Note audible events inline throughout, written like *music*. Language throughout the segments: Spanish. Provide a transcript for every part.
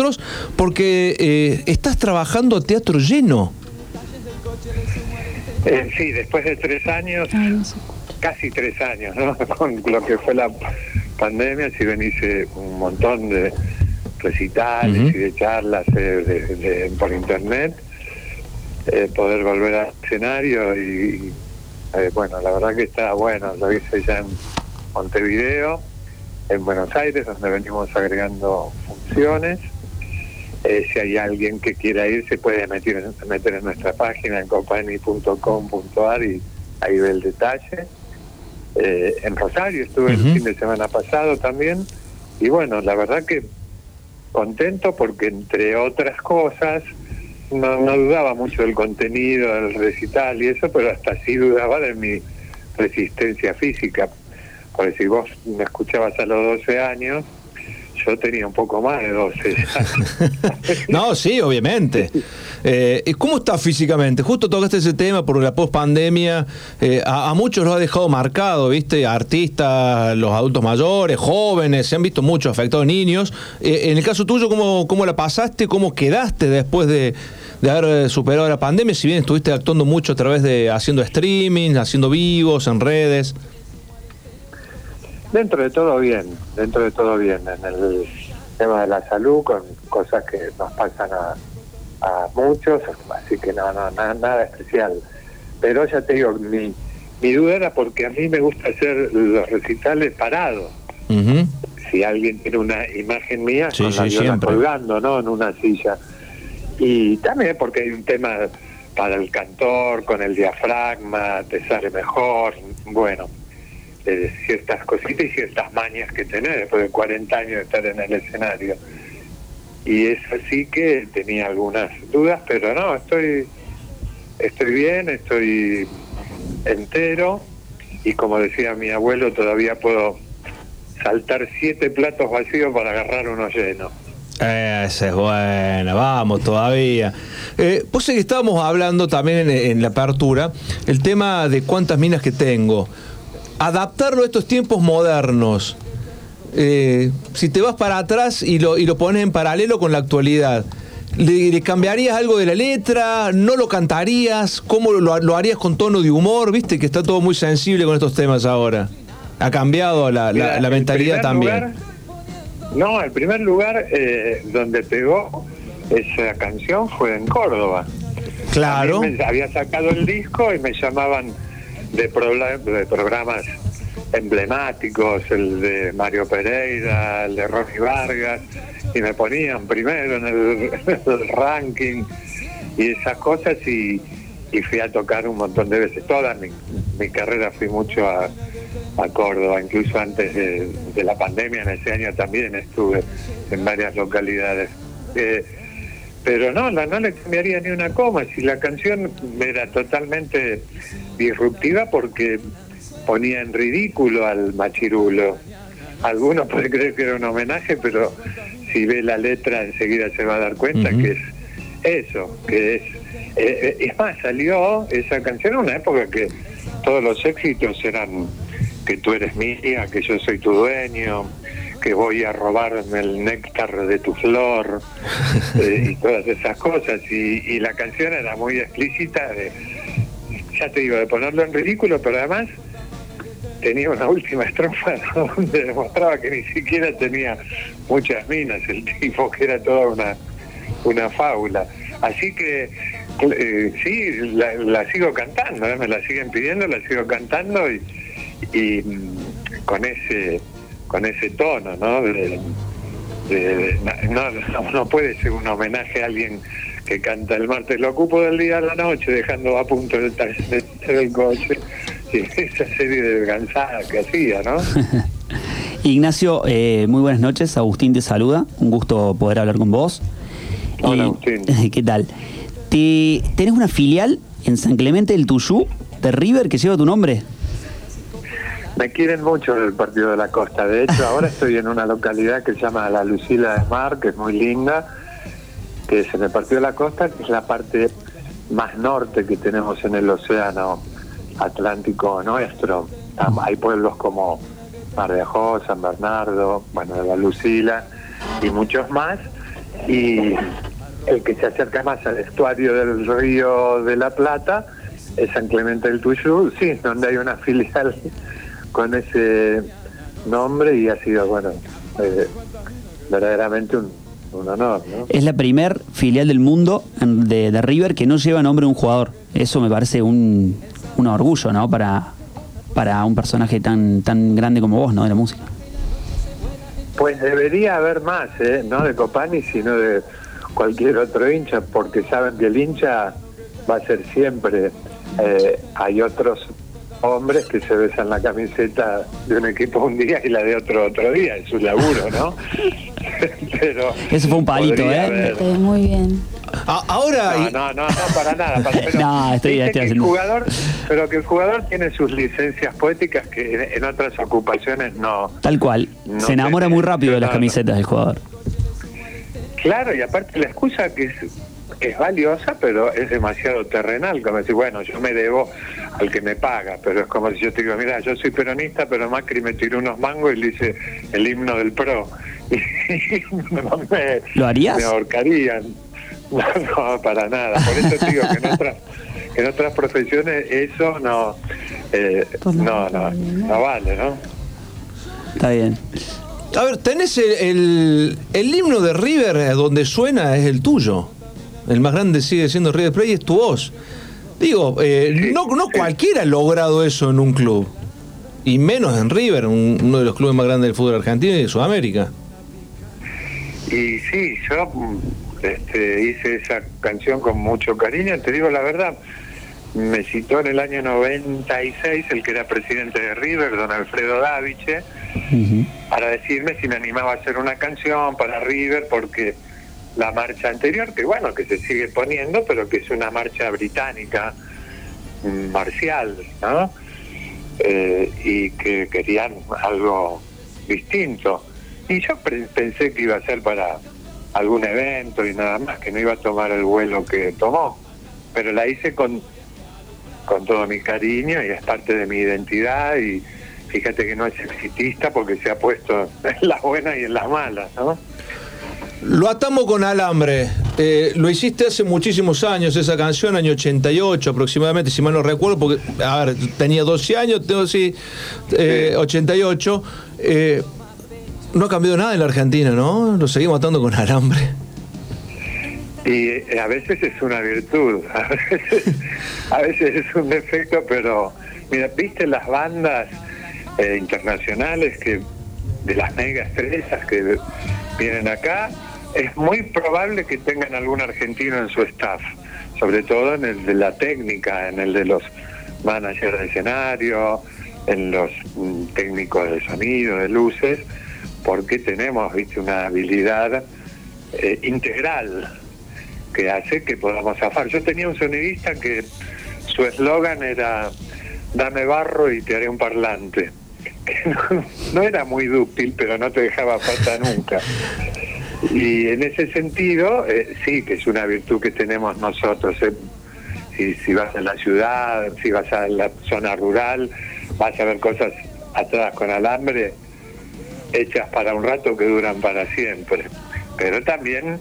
nosotros porque eh, estás trabajando teatro lleno. Eh, sí, después de tres años, casi tres años, ¿no? *laughs* Con lo que fue la pandemia, si hice un montón de recitales y de charlas eh, por internet, eh, poder volver al escenario y, bueno, la verdad que está bueno, lo hice ya en Montevideo, en Buenos Aires, donde venimos agregando funciones eh, si hay alguien que quiera ir, se puede meter, meter en nuestra página en company.com.ar y ahí ve el detalle. Eh, en Rosario estuve el fin de semana pasado también. Y bueno, la verdad que contento porque entre otras cosas, no, no dudaba mucho del contenido, del recital y eso, pero hasta sí dudaba de mi resistencia física. Porque si vos me escuchabas a los 12 años, yo tenía un poco más de 12 *laughs* no, sí, obviamente. Eh, ¿Cómo está físicamente? Justo tocaste ese tema porque la post-pandemia eh, a, muchos lo ha dejado marcado, ¿viste? Artistas, los adultos mayores, jóvenes, se han visto muchos afectados niños. Eh, en el caso tuyo, ¿cómo, ¿cómo la pasaste? ¿Cómo quedaste después de, de haber superado la pandemia? Si bien estuviste actuando mucho a través de haciendo streaming, haciendo vivos en redes. Dentro de todo bien, dentro de todo bien. En el tema de la salud, con cosas que nos pasan a, muchos, así que no, no, nada, nada especial. Pero ya te digo, mi, mi duda era porque a mí me gusta hacer los recitales parados. Si alguien tiene una imagen mía, con la colgando, ¿no? En una silla. Y también porque hay un tema para el cantor, con el diafragma, te sale mejor. Bueno, de ciertas cositas y ciertas mañas que tener después de 40 años de estar en el escenario. Y es así que tenía algunas dudas, pero no, estoy, estoy bien, estoy entero y como decía mi abuelo, todavía puedo saltar siete platos vacíos para agarrar uno lleno. Esa es buena, vamos todavía. Eh, pues estábamos hablando también en la apertura, el tema de cuántas minas que tengo adaptarlo a estos tiempos modernos. Eh, si te vas para atrás y lo, y lo pones en paralelo con la actualidad, ¿le, cambiarías algo de la letra? ¿No lo cantarías? ¿Cómo lo, harías con tono de humor? Viste que está todo muy sensible con estos temas ahora. Ha cambiado la, mentalidad también. no, el primer lugar eh, donde pegó esa canción fue en Córdoba. Claro. había sacado el disco y me llamaban de, de programas emblemáticos, el de Mario Pereira, el de Ronnie Vargas, y me ponían primero en el, *laughs* ranking y esas cosas y, fui a tocar un montón de veces. Toda mi, carrera fui mucho a, Córdoba, incluso antes de, la pandemia, en ese año también estuve en varias localidades. Eh, pero no, no le cambiaría ni una coma, si la canción era totalmente disruptiva porque ponía en ridículo al machirulo. Algunos pueden creer que era un homenaje, pero si ve la letra enseguida se va a dar cuenta que es eso, que es... Eh, eh, es más, salió esa canción en una época que todos los éxitos eran que tú eres mía, que yo soy tu dueño, que voy a robarme el néctar de tu flor eh, y *laughs* todas esas cosas. Y, la canción era muy explícita, de, ya te digo, de ponerlo en ridículo, pero además tenía una última estrofa *laughs* donde demostraba que ni siquiera tenía muchas minas el tipo, que era toda una, una fábula. Así que eh, sí, la, sigo cantando, ¿eh? me la siguen pidiendo, la sigo cantando y, y mm, con ese con ese tono, ¿no? no, no puede ser un homenaje a alguien que canta el martes, lo ocupo del día a la noche, dejando a punto el taller del coche, y *laughs* esa serie de descansada que hacía, ¿no? *laughs* Ignacio, eh, muy buenas noches, Agustín te saluda, un gusto poder hablar con vos. Hola, Agustín. *laughs* ¿Qué tal? ¿Te, ¿Tenés una filial en San Clemente del Tuyú de River que lleva tu nombre? Me quieren mucho del Partido de la Costa. De hecho, ahora *laughs* estoy en una localidad que se llama La Lucila de Mar, que es muy linda, que es en el Partido de la Costa, que es la parte más norte que tenemos en el océano Atlántico nuestro. Hay pueblos como Mar de Ajó, San Bernardo, bueno, La Lucila y muchos más. Y el que se acerca más al estuario del río de la Plata es San Clemente del Tuyú, sí, donde hay una *laughs* filial con ese nombre y ha sido, bueno, eh, verdaderamente un, un honor. ¿no? Es la primer filial del mundo de, de River que no lleva nombre de un jugador. Eso me parece un, un orgullo, ¿no? Para, para un personaje tan, tan grande como vos, ¿no? De la música. Pues debería haber más, ¿eh? no de Copani, sino de cualquier otro hincha, porque saben que el hincha va a ser siempre. eh, hay otros hombres que se besan la camiseta de un equipo un día y la de otro otro día, es su laburo, ¿no? *laughs* Pero Ese fue un palito, ¿eh? haber- muy bien. A- ahora, No, y- no, no, no, para nada. para- *laughs* pero No, estoy- estoy que el haciendo- jugador, pero que el jugador tiene sus licencias poéticas que en, en otras ocupaciones no. Tal cual. No Se enamora muy rápido de las no, no. camisetas del jugador. Claro, y aparte la excusa que es, es valiosa, pero es demasiado terrenal, como decir, bueno, yo me debo al que me paga, pero es como si yo te digo, mira, yo soy peronista, pero Macri me tiró unos mangos y le hice el himno del PRO. *laughs* Y no me, ¿Lo harías? Me ahorcarían. *laughs* No, no, para nada. Por eso te digo que en otras, que en otras profesiones eso no, eh, no, no, no, no vale, ¿no? Está bien. a ver, tenés el, el, el himno de River eh, donde suena es el tuyo. El más grande sigue siendo River Plate y es tu voz. Digo, eh, no, no cualquiera ha logrado eso en un club. Y menos en River, un- uno de los clubes más grandes del fútbol argentino y de Sudamérica. Y sí, yo este, hice esa canción con mucho cariño, te digo la verdad. Me citó en el año 96 el que era presidente de River, don Alfredo Daviche, para decirme si me animaba a hacer una canción para River, porque la marcha anterior, que bueno, que se sigue poniendo, pero que es una marcha británica marcial, ¿no? Eh, y que querían algo distinto. Y yo pensé que iba a ser para algún evento y nada más, que no iba a tomar el vuelo que tomó. Pero la hice con, con todo mi cariño y es parte de mi identidad y fíjate que no es exitista porque se ha puesto *laughs* en las buenas y en las malas, ¿no? Lo atamos con alambre. Eh, lo hiciste hace muchísimos años, esa canción, año 88 aproximadamente, si mal no recuerdo, porque, a ver, tenía 12 años, tengo sí, eh, 88. Eh, no ha cambiado nada en la Argentina, ¿no? Lo seguimos atando con alambre. Y eh, a veces es una virtud, *laughs* a veces, a veces es un defecto, pero mira, viste las bandas eh, internacionales que de las mega estrellas que vienen acá, es muy probable que tengan algún argentino en su staff, sobre todo en el de la técnica, en el de los managers de escenario, en los mm, técnicos de sonido, de luces, porque tenemos, viste, una habilidad eh, integral que hace que podamos zafar. Yo tenía un sonidista que su eslogan era dame barro y te haré un parlante. *laughs* Que no, no era muy dúctil, pero no te dejaba falta nunca. *laughs* Y en ese sentido, eh, sí, que es una virtud que tenemos nosotros. eh. Si, vas a la ciudad, si vas a la zona rural, vas a ver cosas atadas con alambre hechas para un rato que duran para siempre. Pero también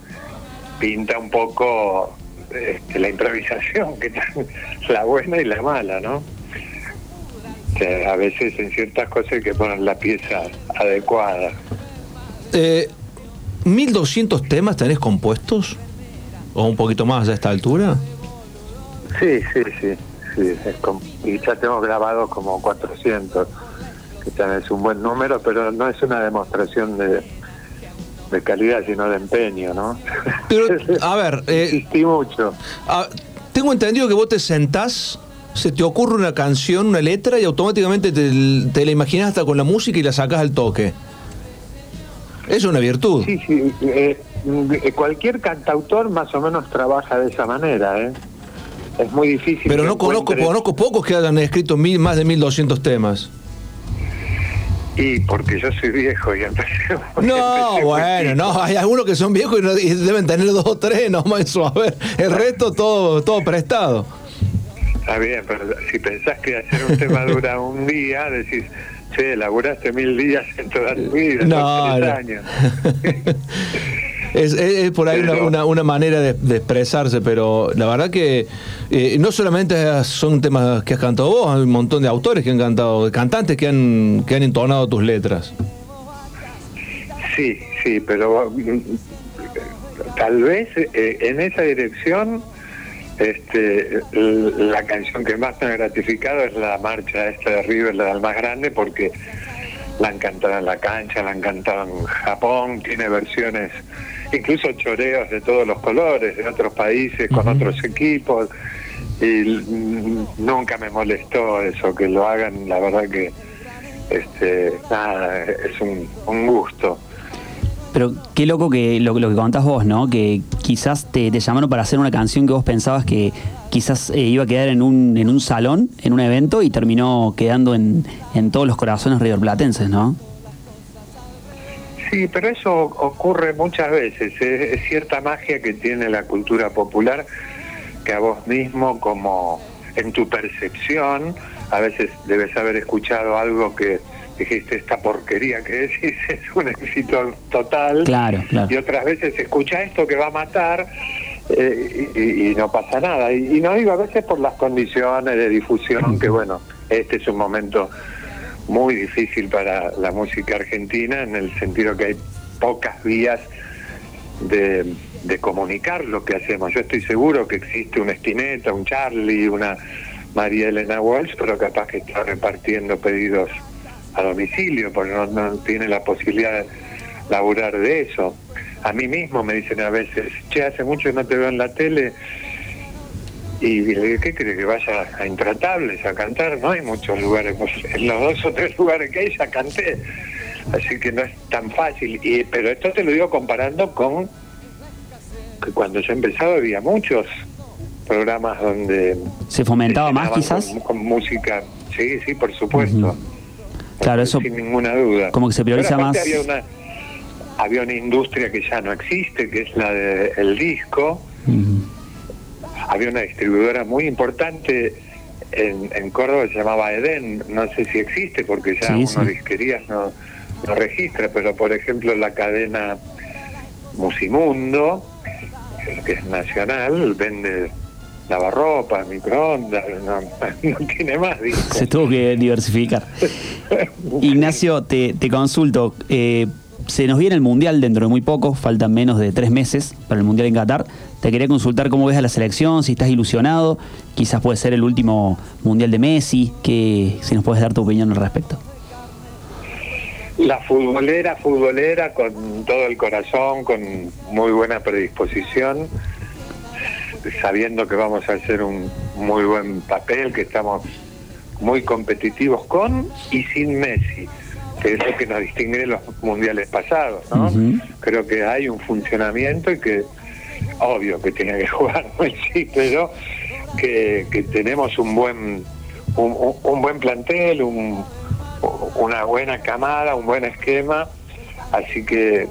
pinta un poco este, la improvisación, que *laughs* la buena y la mala, ¿no? A veces en ciertas cosas hay que poner la pieza adecuada. Eh, ¿1200 temas tenés compuestos? ¿O un poquito más a esta altura? Sí, sí, sí, y ya tengo grabados como 400, que también es un buen número, pero no es una demostración de, de calidad, sino de empeño, ¿no? Pero, *laughs* a ver, eh, mucho. Tengo entendido que vos te sentás, se te ocurre una canción, una letra y automáticamente te, te la imaginas hasta con la música y la sacás al toque. Es una virtud. Sí, sí. eh, eh, cualquier cantautor más o menos trabaja de esa manera, ¿eh? Es muy difícil. Pero no conozco, encuentres- conozco pocos que hayan escrito mil, más de 1200 temas. Y porque yo soy viejo y empecé. *laughs* No, empecé bueno, no, hay algunos que son viejos y, no- y deben tener dos o tres nomás en su haber. El resto todo, todo prestado. Está bien, pero si pensás que hacer un tema dura un día, decís, che, laburaste mil días en toda tu vida, No, años. *laughs* Es, por ahí una, una, manera de, expresarse, pero la verdad que eh, no solamente son temas que has cantado vos, hay un montón de autores que han cantado, de cantantes que han, que han entonado tus letras. Sí, sí, pero mm, tal vez eh, en esa dirección este, la canción que más me ha gratificado es la marcha esta de River, la del más grande, porque la han cantado en la cancha, la han cantado en Japón, tiene versiones, incluso choreos de todos los colores, de otros países, con otros equipos, y nunca me molestó eso, que lo hagan, la verdad que este, nada, es un, un gusto. Pero qué loco que lo, lo que contás vos, ¿no? Que quizás te, llamaron para hacer una canción que vos pensabas que quizás eh, iba a quedar en un, en un salón, en un evento, y terminó quedando en, en todos los corazones riverplatenses, ¿no? Sí, pero eso ocurre muchas veces. Es, cierta magia que tiene la cultura popular que a vos mismo, como en tu percepción, a veces debes haber escuchado algo que dijiste, esta porquería que decís *laughs* es un éxito total. Claro, Y otras veces escucha esto que va a matar eh, y, no pasa nada. Y, no digo a veces por las condiciones de difusión, que bueno, este es un momento muy difícil para la música argentina en el sentido que hay pocas vías de, de comunicar lo que hacemos. Yo estoy seguro que existe una Estineta, un Charlie, una María Elena Walsh, pero capaz que está repartiendo pedidos a domicilio, porque no, tiene la posibilidad de laburar de eso. A mí mismo me dicen a veces, che, hace mucho que no te veo en la tele, y le digo, ¿qué crees que vaya a Intratables a cantar? No hay muchos lugares, en los dos o tres lugares que hay ya canté, así que no es tan fácil. Y, pero esto te lo digo comparando con que cuando yo empezaba había muchos programas donde... ¿Se fomentaba más quizás? Con, música, sí, sí, por supuesto. Claro, eso. Sin ninguna duda. Como que se prioriza más. Había una, había una industria que ya no existe, que es la del disco. Había una distribuidora muy importante en, en, Córdoba se llamaba Eden. No sé si existe porque ya sí, disquerías no, no registra, pero por ejemplo la cadena Musimundo, que es nacional, vende lavarropa, microondas, *laughs* no, no tiene más. Se tuvo que diversificar. *laughs* Ignacio, te, te consulto. Eh, se nos viene el Mundial dentro de muy poco, faltan menos de tres meses para el Mundial en Qatar. Te quería consultar cómo ves a la selección, si estás ilusionado, quizás puede ser el último Mundial de Messi, que, si nos puedes dar tu opinión al respecto. La futbolera, futbolera, con todo el corazón, con muy buena predisposición sabiendo que vamos a hacer un muy buen papel, que estamos muy competitivos con y sin Messi, que es lo que nos distingue de los mundiales pasados, ¿no? Creo que hay un funcionamiento y que, obvio que tiene que *laughs* jugar Messi, pero que, que tenemos un buen un, un buen plantel, un, una buena camada, un buen esquema, así que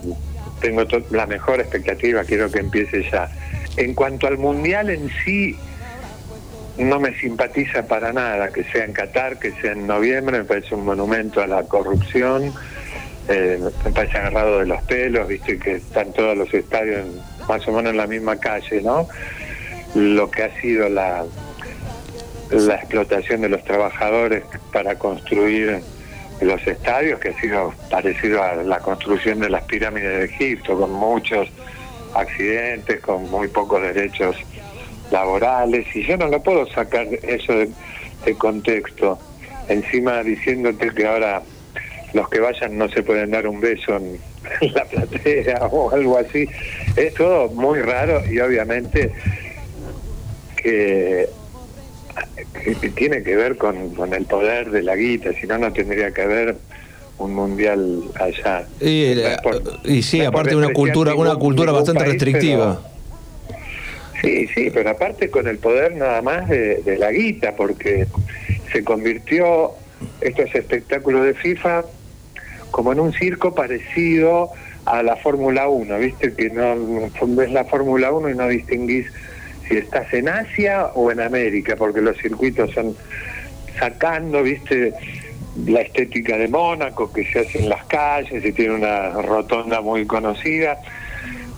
tengo la mejor expectativa, quiero que empiece ya. En cuanto al Mundial en sí, no me simpatiza para nada que sea en Qatar, que sea en noviembre, me parece un monumento a la corrupción, eh, me parece agarrado de los pelos, viste que están todos los estadios más o menos en la misma calle, ¿no? Lo que ha sido la, la explotación de los trabajadores para construir los estadios, que ha sido parecido a la construcción de las pirámides de Egipto, con muchos accidentes, con muy pocos derechos laborales, y yo no lo puedo sacar eso de, contexto. Encima diciéndote que ahora los que vayan no se pueden dar un beso en, *laughs* la platea o algo así. Es todo muy raro y obviamente que, tiene que ver con, con el poder de la guita, si no, no tendría que haber un mundial allá. Y, sí, aparte de una cultura, una cultura bastante restrictiva. sí, sí, pero aparte con el poder nada más de, la guita, porque se convirtió estos espectáculos de FIFA como en un circo parecido a la Fórmula 1, ¿viste? Que no ves la Fórmula 1 y no distinguís si estás en Asia o en América, porque los circuitos son sacando, ¿viste? La estética de Mónaco que se hace en las calles y tiene una rotonda muy conocida,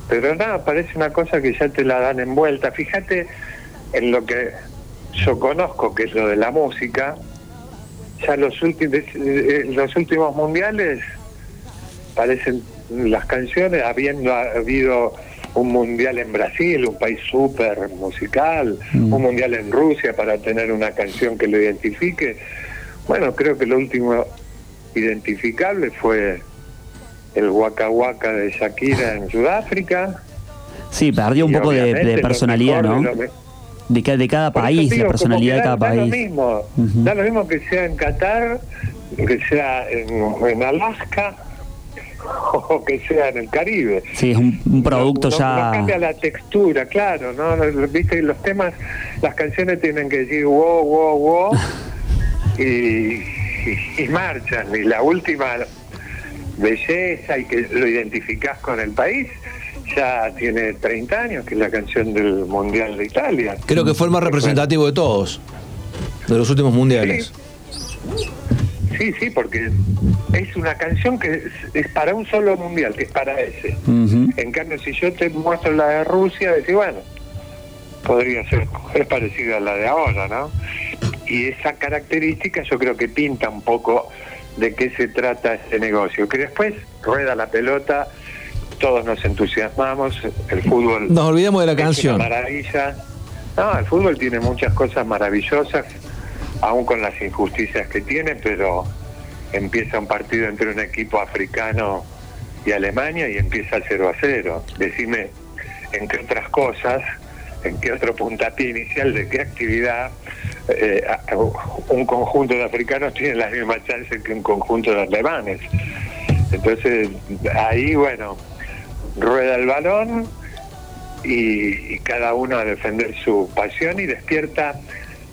Pero nada, parece una cosa que ya te la dan envuelta. Fíjate en lo que yo conozco, que es lo de la música. Ya los últimos, los últimos mundiales parecen las canciones, habiendo habido un mundial en Brasil, un país súper musical, Mm. un mundial en Rusia para tener una canción que lo identifique. Bueno, creo que lo último identificable fue el Waka Waka de Shakira en Sudáfrica. Sí, perdió un poco de, de personalidad, ¿no? de De, ca- de cada eso país, digo, la personalidad de cada da, da lo país. mismo, da lo mismo que sea en Qatar, que sea en, en Alaska *laughs* o que sea en el Caribe. Sí, es un, un producto no- ya... no cambia la textura, claro, ¿no? Viste, los temas, las canciones tienen que decir wow, wow, wow *laughs* y, y, y marchan. Y la última belleza y que lo identificás con el país ya tiene 30 años, que es la canción del Mundial de Italia. Creo que fue el más representativo de todos, de los últimos mundiales. Sí, sí, porque es una canción que es, es para un solo mundial, que es para ese. En cambio, si yo te muestro la de Rusia, decís, bueno, podría ser, es parecida a la de ahora, ¿no? Y esa característica yo creo que pinta un poco de qué se trata este negocio. Que después rueda la pelota, todos nos entusiasmamos, el fútbol Nos olvidamos de la una canción. maravilla. No, el fútbol tiene muchas cosas maravillosas, aún con las injusticias que tiene, pero empieza un partido entre un equipo africano y Alemania y empieza 0 a 0. Decime en qué otras cosas, en qué otro puntapié inicial, de qué actividad eh, un conjunto de africanos tiene las mismas chances que un conjunto de alemanes. Entonces, ahí, bueno, rueda el balón y, y cada uno a defender su pasión y despierta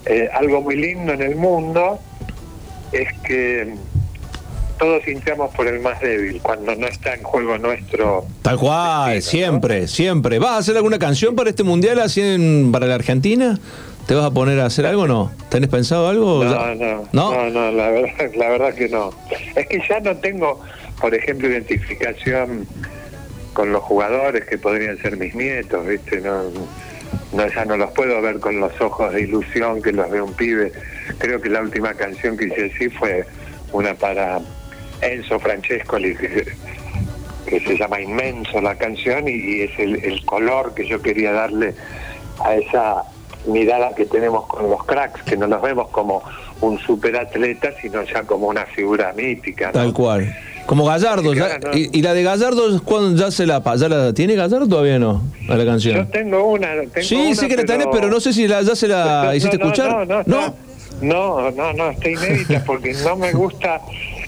eh, algo muy lindo en el mundo, es que todos hinchamos por el más débil, cuando no está en juego nuestro... Tal cual, destino, siempre, siempre. ¿Vas a hacer alguna canción para este mundial así en- para la Argentina? ¿Te vas a poner a hacer algo o no? ¿Tenés pensado algo? No, no, ¿No? no, no, la verdad, la verdad que no. Es que ya no tengo, por ejemplo, identificación con los jugadores que podrían ser mis nietos, ¿viste? No, no, ya no los puedo ver con los ojos de ilusión que los ve un pibe. Creo que la última canción que hice así fue una para Enzo Francescoli, que, se llama Inmenso la canción y, y es el, el color que yo quería darle a esa mirada que tenemos con los cracks, que no los vemos como un superatleta, sino ya como una figura mítica. ¿no? Tal cual. Como Gallardo. Sí, ya- ¿no? y, y la de Gallardo, ¿cuándo ya se la, ya la tiene Gallardo todavía no? A la Yo canción. tengo una. Tengo Sí, una, sí que la tenés, pero no sé si la- ya se la No, hiciste no, escuchar. No, no, está- no, no, no, está inédita porque no me gusta.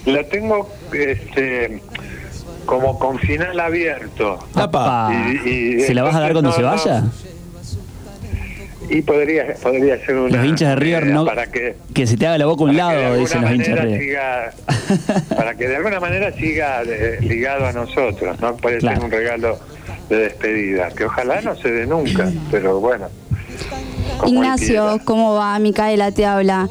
La tengo este, como con final abierto. Apa. Y- y ¿Se la vas a dar cuando se vaya? Y podría, podría ser una. Los hinchas de River no... Para que, Que se te haga la boca a un lado, alguna dicen los hinchas de manera River. siga- *laughs* para que de alguna manera siga ligado a nosotros, ¿no? Puede Claro. ser un regalo de despedida, que ojalá no se dé nunca, pero bueno. como Ignacio. ¿cómo va? Micaela te habla.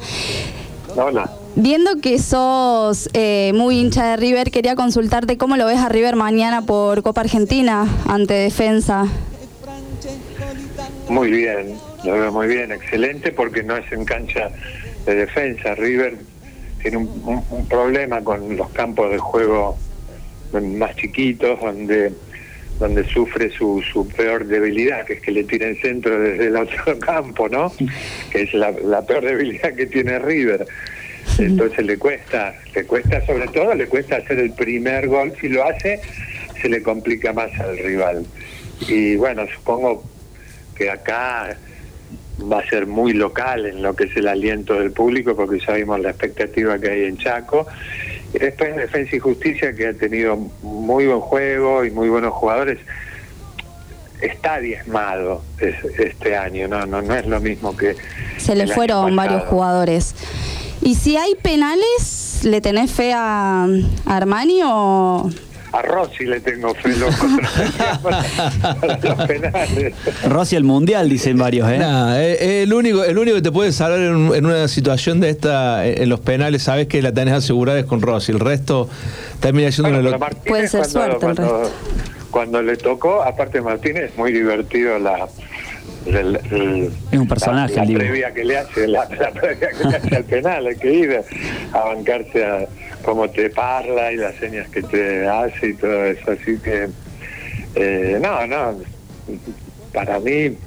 Hola. Viendo que sos eh, muy hincha de River, quería consultarte cómo lo ves a River mañana por Copa Argentina ante Defensa. Muy bien, lo veo muy bien, excelente, porque no es en cancha de defensa. River tiene un, un- problema con los campos de juego más chiquitos, donde donde sufre su, su peor debilidad, que es que le tiren centro desde el otro *laughs* campo, ¿no? Que es la peor debilidad que tiene River. Entonces le cuesta, le cuesta sobre todo, le cuesta hacer el primer gol. Si lo hace, se le complica más al rival. Y bueno, supongo que acá va a ser muy local en lo que es el aliento del público, porque ya vimos la expectativa que hay en Chaco. Y después Defensa y Justicia, que ha tenido muy buen juego y muy buenos jugadores, está diezmado es- este año, no, no, no es lo mismo que... Se le el fueron varios jugadores. Y si hay penales, ¿le tenés fe a, a Armani o...? A Rossi le tengo fe loco *laughs* para los penales. Rossi al mundial, dicen varios, ¿eh? Nah, eh, el, único, el único que te puede salvar en, en una situación de esta, eh, en los penales, sabes que la tenés asegurada es con Rossi. El resto termina siendo Bueno, una Puede ser cuando- suerte el cuando, cuando le tocó, aparte Martínez, muy divertido la... es un personaje, la, previa que le hace la, previa que le hace al penal hay que ir a bancarse a cómo te parla y las señas que te hace y todo eso. Así que eh, no no para mí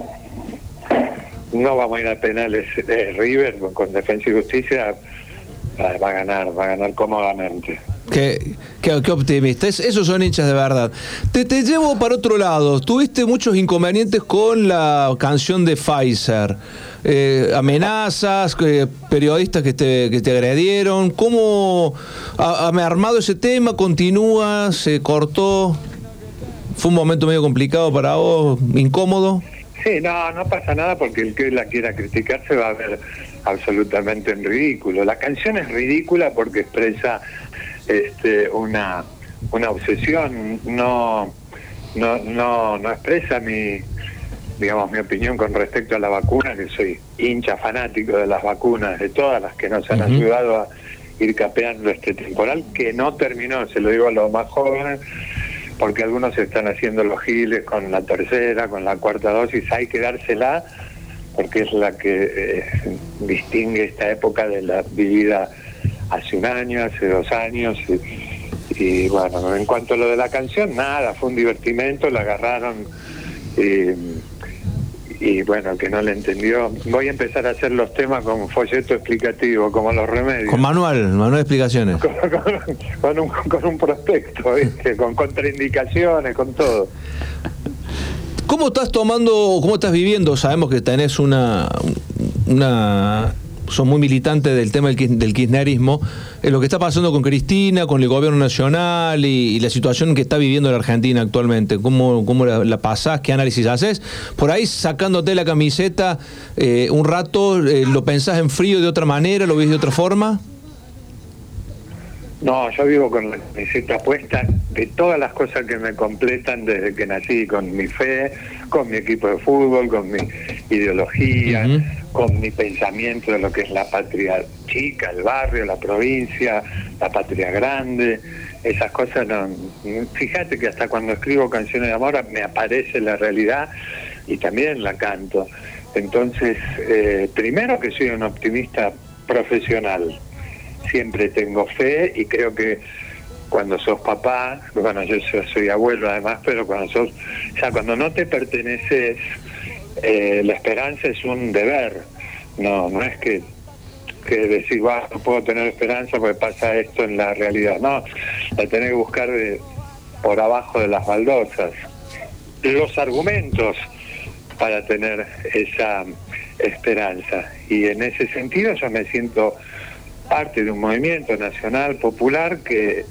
no vamos a ir a penales de River con, Defensa y Justicia va a ganar va a ganar cómodamente Qué, qué, optimista. esos son hinchas de verdad. Te, te llevo para otro lado. Tuviste muchos inconvenientes con la canción de Pfizer. Eh, amenazas, periodistas que te, que te agredieron. ¿Cómo ha, ha armado ese tema? ¿Continúa? ¿Se cortó? ¿Fue un momento medio complicado para vos? ¿Incómodo? Sí, no, no pasa nada porque el que la quiera criticar se va a ver absolutamente en ridículo. La canción es ridícula porque expresa este, una, una obsesión, no, no, no, no expresa mi, digamos, mi opinión con respecto a la vacuna, que soy hincha fanático de las vacunas, de todas las que nos han ayudado a ir capeando este temporal, que no terminó, se lo digo a los más jóvenes, porque algunos están haciendo los giles con la tercera, con la cuarta dosis, hay que dársela, porque es la que eh, distingue esta época de la vivida hace un año, hace dos años. Y, bueno, en cuanto a lo de la canción, nada, fue un divertimento, la agarraron. y bueno, que no le entendió. Voy a empezar a hacer los temas con folleto explicativo, como los remedios. Con manual, manual de explicaciones. *laughs* Con, un, con un prospecto, con contraindicaciones, con todo. ¿Cómo estás tomando, cómo estás viviendo? Sabemos que tenés una, una son muy militantes del tema del, kirchnerismo, en lo que está pasando con Cristina, con el gobierno nacional y, la situación que está viviendo la Argentina actualmente. ¿Cómo, cómo la, pasás? ¿Qué análisis haces? Por ahí sacándote la camiseta eh, un rato, eh, ¿lo pensás en frío de otra manera? ¿Lo ves de otra forma? No, yo vivo con la camiseta puesta de todas las cosas que me completan desde que nací, con mi fe, con mi equipo de fútbol, con mi ideología, con mi pensamiento de lo que es la patria chica, el barrio, la provincia, la patria grande. Esas cosas no. Fíjate que hasta cuando escribo canciones de amor me aparece la realidad y también la canto. Entonces, eh, primero que soy un optimista profesional siempre tengo fe y creo que cuando sos papá, bueno, yo soy abuelo además, pero cuando sos, ya cuando no te perteneces, eh, la esperanza es un deber, no, no es que, que decir, no puedo tener esperanza porque pasa esto en la realidad, no, la tenés que buscar de, por abajo de las baldosas. Los argumentos para tener esa esperanza. Y en ese sentido yo me siento parte de un movimiento nacional popular que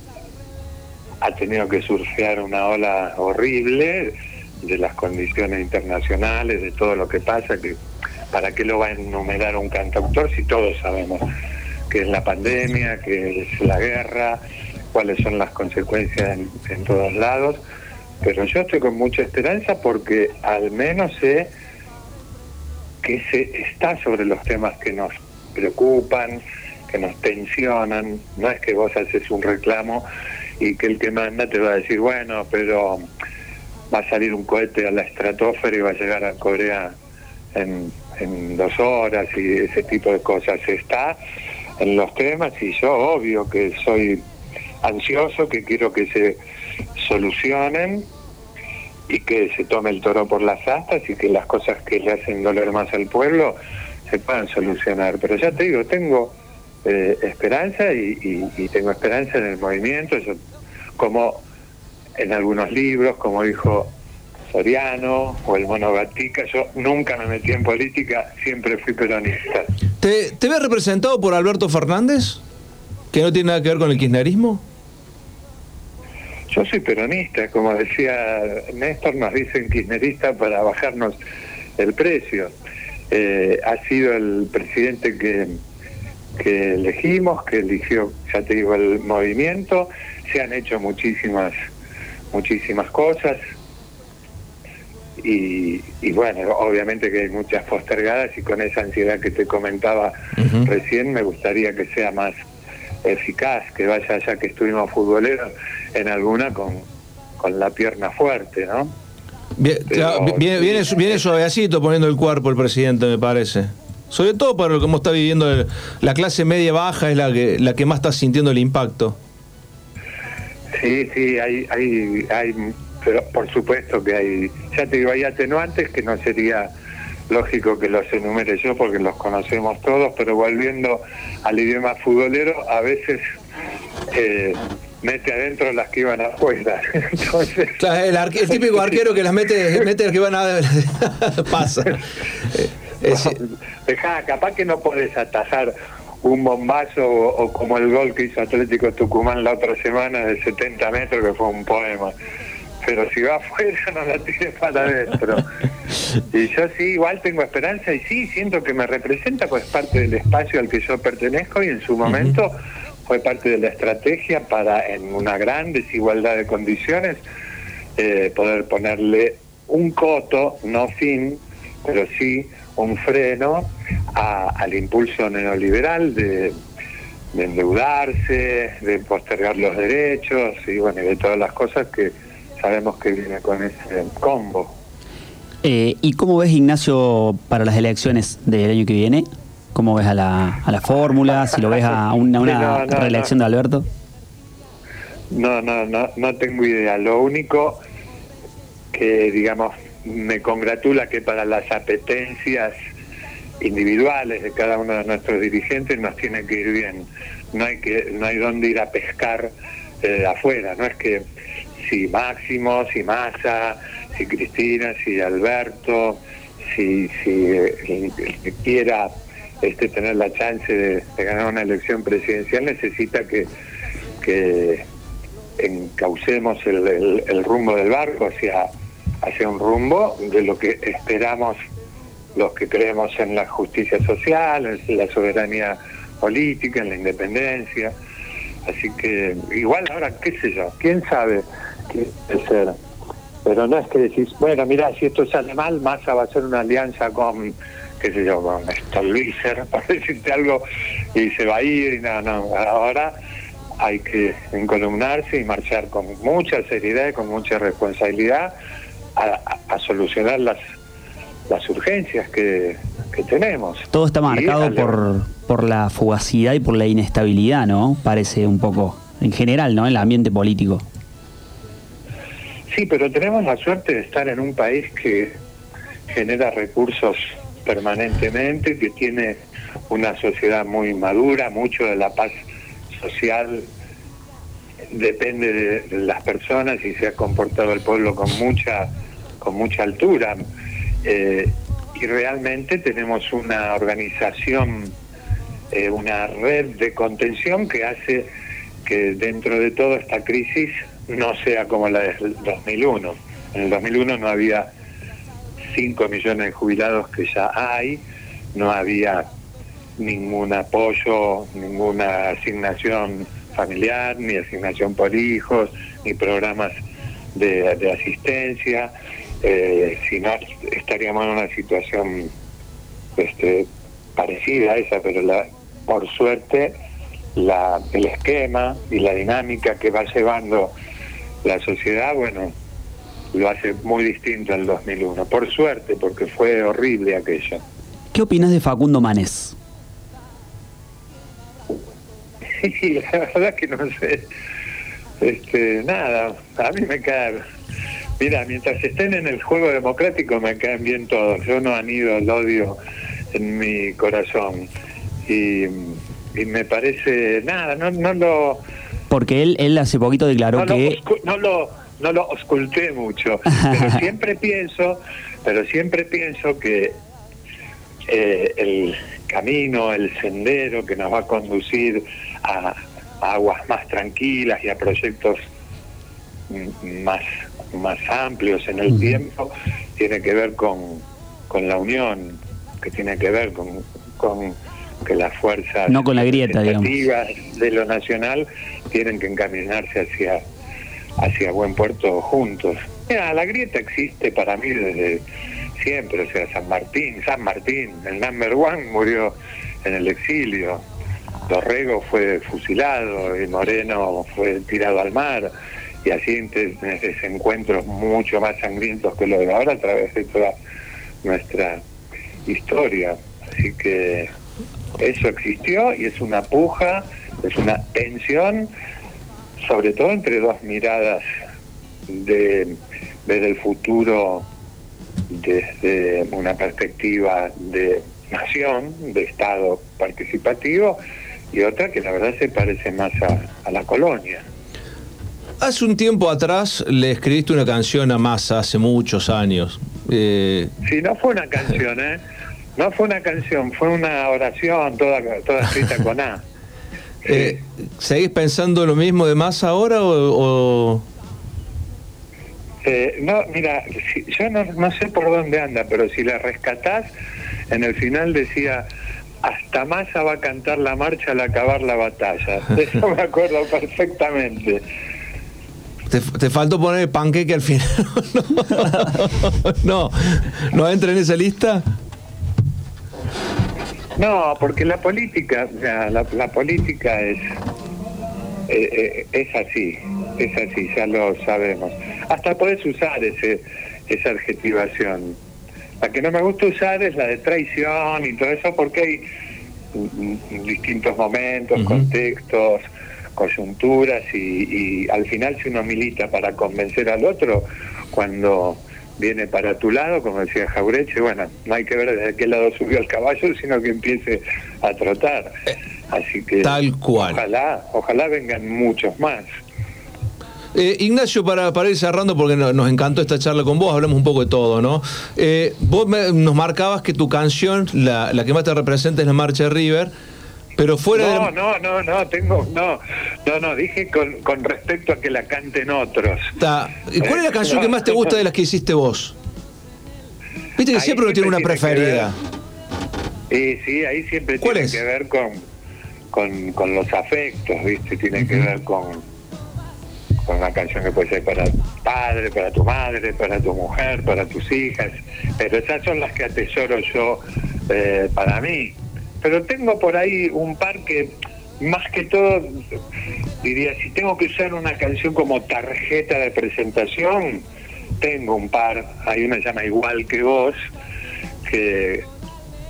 ha tenido que surfear una ola horrible de las condiciones internacionales, de todo lo que pasa, que para qué lo va a enumerar un cantautor si todos sabemos que es la pandemia, que es la guerra, cuáles son las consecuencias en, en todos lados, pero yo estoy con mucha esperanza porque al menos sé que se está sobre los temas que nos preocupan, que nos tensionan, no es que vos haces un reclamo y que el que manda te va a decir, bueno, pero va a salir un cohete a la estratosfera y va a llegar a Corea en, en dos horas y ese tipo de cosas. Está en los temas y yo obvio que soy ansioso, que quiero que se solucionen y que se tome el toro por las astas y que las cosas que le hacen doler más al pueblo se puedan solucionar. Pero ya te digo, tengo eh, esperanza y, tengo esperanza en el movimiento, como en algunos libros, como dijo Soriano o el Mono Gatica, yo nunca me metí en política, siempre fui peronista. ¿Te, ¿Te ves representado por Alberto Fernández? ¿Que no tiene nada que ver con el kirchnerismo? Yo soy peronista, como decía Néstor, nos dicen kirchnerista para bajarnos el precio. Eh, ha sido el presidente que que elegimos, que eligió, ya te digo, el movimiento. Se han hecho muchísimas, muchísimas cosas. Y, bueno, obviamente que hay muchas postergadas y con esa ansiedad que te comentaba recién me gustaría que sea más eficaz, que vaya ya que estuvimos futboleros en alguna con, con la pierna fuerte, ¿no? Bien- viene, viene, viene suavecito poniendo el cuerpo el presidente, me parece. Sobre todo para cómo está viviendo el- la clase media baja, es la que, la que más está sintiendo el impacto. Sí, sí, hay, hay, hay, pero por supuesto que hay, ya te digo, hay atenuantes que no sería lógico que los enumere yo porque los conocemos todos, pero volviendo al idioma futbolero, a veces eh, mete adentro las que iban afuera. *laughs* Entonces, Claro, el, el típico arquero que las mete, mete el que van a *laughs* pasa. *laughs* Es- *laughs* Dejá, capaz que no podés atajar un bombazo o, o como el gol que hizo Atlético Tucumán la otra semana de 70 metros, que fue un poema. Pero si va *laughs* afuera, no la tires para adentro. *laughs* Y yo sí, igual tengo esperanza y sí, siento que me representa, pues parte del espacio al que yo pertenezco y en su momento fue parte de la estrategia para, en una gran desigualdad de condiciones, eh, poder ponerle un coto, no fin, pero sí un freno a- al impulso neoliberal de, de endeudarse, de postergar los derechos y bueno, y de todas las cosas que sabemos que viene con ese combo. Eh, ¿Y cómo ves, Ignacio, para las elecciones del año que viene? ¿Cómo ves a la, a la fórmula? Si lo ves a *laughs* una, una No, no, reelección no. de Alberto. No, no, no, no tengo idea. Lo único que, digamos, me congratula que para las apetencias individuales de cada uno de nuestros dirigentes nos tiene que ir bien. No hay que, no hay dónde ir a pescar eh, afuera. No es que si Máximo, si Massa, si Cristina, si Alberto, si, si eh, que quiera este tener la chance de, ganar una elección presidencial necesita que que encaucemos el, el- el rumbo del barco hacia, hacia un rumbo de lo que esperamos los que creemos en la justicia social, en la soberanía política, en la independencia. Así que igual ahora, qué sé yo, quién sabe qué puede. Pero no es que decís, bueno, mira, si esto sale mal, Massa va a hacer una alianza con, qué sé yo, con Stolbizer, *laughs* para decirte algo, y se va a ir, y no, no, ahora hay que encolumnarse y marchar con mucha seriedad y con mucha responsabilidad a, solucionar las, las urgencias que, que tenemos. Todo está marcado por, por la fugacidad y por la inestabilidad, ¿no? Parece un poco, en general, ¿no? En el ambiente político. Sí, pero tenemos la suerte de estar en un país que genera recursos permanentemente, que tiene una sociedad muy madura, mucho de la paz social depende de, de las personas y se ha comportado el pueblo con mucha con mucha altura Eh, y realmente tenemos una organización eh, una red de contención que hace que dentro de toda esta crisis no sea como la del 2001 en el 2001 no había 5 millones de jubilados que ya hay no había ningún apoyo, ninguna asignación familiar, ni asignación por hijos, ni programas de, de asistencia, eh, si no estaríamos en una situación este, parecida a esa, pero la, por suerte la, el esquema y la dinámica que va llevando la sociedad, bueno, lo hace muy distinto al 2001. Por suerte, porque fue horrible aquello. ¿Qué opinas de Facundo Manes? *laughs* Sí, la verdad que no sé. Este, nada, a mí me cae. Mira, mientras estén en el juego democrático me caen bien todos. Yo no anido el odio en mi corazón. Y, y me parece, nada, no, no lo. Porque él, él hace poquito declaró no, lo que... oscu- no lo no lo ausculté mucho *laughs* pero siempre pienso pero siempre pienso que eh, el camino el sendero que nos va a conducir a, a aguas más tranquilas y a proyectos más más amplios en el tiempo tiene que ver con, con la unión que tiene que ver con, con que las fuerzas No con la grieta, de lo nacional tienen que encaminarse hacia hacia buen puerto juntos. Mira, la grieta existe para mí desde siempre, o sea, San Martín, San Martín, el number one murió en el exilio, Dorrego fue fusilado y Moreno fue tirado al mar y así tenés desencuentros mucho más sangrientos que lo de ahora a través de toda nuestra historia. Así que eso existió y es una puja, es una tensión, sobre todo entre dos miradas de ver el futuro desde una perspectiva de nación, de Estado participativo, y otra que la verdad se parece más a, la colonia. Hace un tiempo atrás le escribiste una canción a Massa, hace muchos años. Eh... Sí, no fue una canción, ¿eh? No fue una canción, fue una oración toda, toda escrita con A. *laughs* Eh, ¿Seguís pensando lo mismo de Massa ahora o...? Eh, no, mira, yo no, no sé por dónde anda, pero si la rescatás, en el final decía, hasta Massa va a cantar la marcha al acabar la batalla. *laughs* Eso me acuerdo perfectamente. Te, faltó poner panqueque al final. *laughs* no, no, entra en esa lista. No, porque la política, la, política es eh, eh, es así, es así, ya lo sabemos. Hasta puedes usar ese esa adjetivación la que no me gusta usar es la de traición y todo eso porque hay distintos momentos, contextos, coyunturas y, al final si uno milita para convencer al otro, cuando viene para tu lado, como decía Jaureche, bueno, no hay que ver desde qué lado subió el caballo, sino que empiece a trotar. Así que tal cual. Ojalá, ojalá vengan muchos más. Eh, Ignacio, para, para ir cerrando, porque nos encantó esta charla con vos, hablamos un poco de todo, ¿no? Eh, vos nos marcabas que tu canción, la, que más te representa es la Marcha River, pero fuera no, No, no, no, tengo, no, no, no, dije con, con respecto a que la canten otros. ¿Y cuál es la canción que más te gusta de las que hiciste vos? Viste que siempre uno tiene una preferida. Sí, sí, ahí siempre tiene que ver con, con, con los afectos, ¿viste? Tiene que ver con con una canción que puede ser para tu padre, para tu madre, para tu mujer, para tus hijas, pero esas son las que atesoro yo eh, para mí. Pero tengo por ahí un par que, más que todo, diría, si tengo que usar una canción como tarjeta de presentación, tengo un par, hay una llama Igual que vos, que,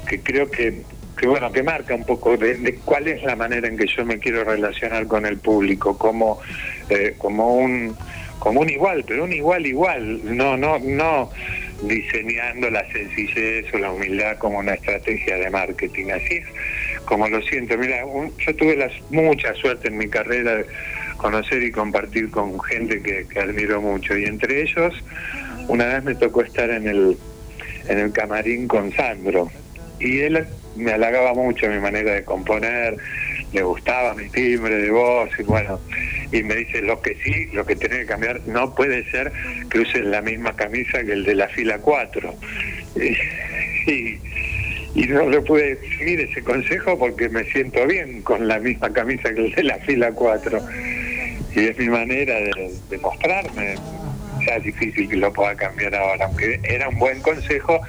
que creo que que bueno, que marca un poco de, cuál es la manera en que yo me quiero relacionar con el público, como, eh, como un como un igual, pero un igual igual, no, no, no diseñando la sencillez o la humildad como una estrategia de marketing, así es como lo siento. Mira, yo tuve la, mucha suerte en mi carrera de conocer y compartir con gente que, que admiro mucho, y entre ellos, una vez me tocó estar en el, en el camarín con Sandro, y él me halagaba mucho mi manera de componer, le gustaba mi timbre de voz y bueno, y me dice lo que sí, lo que tiene que cambiar, no puede ser que uses la misma camisa que el de la fila 4. Y, y, no le pude seguir ese consejo porque me siento bien con la misma camisa que el de la fila 4. Y es mi manera de, de mostrarme. Ya es difícil que lo pueda cambiar ahora, aunque era un buen consejo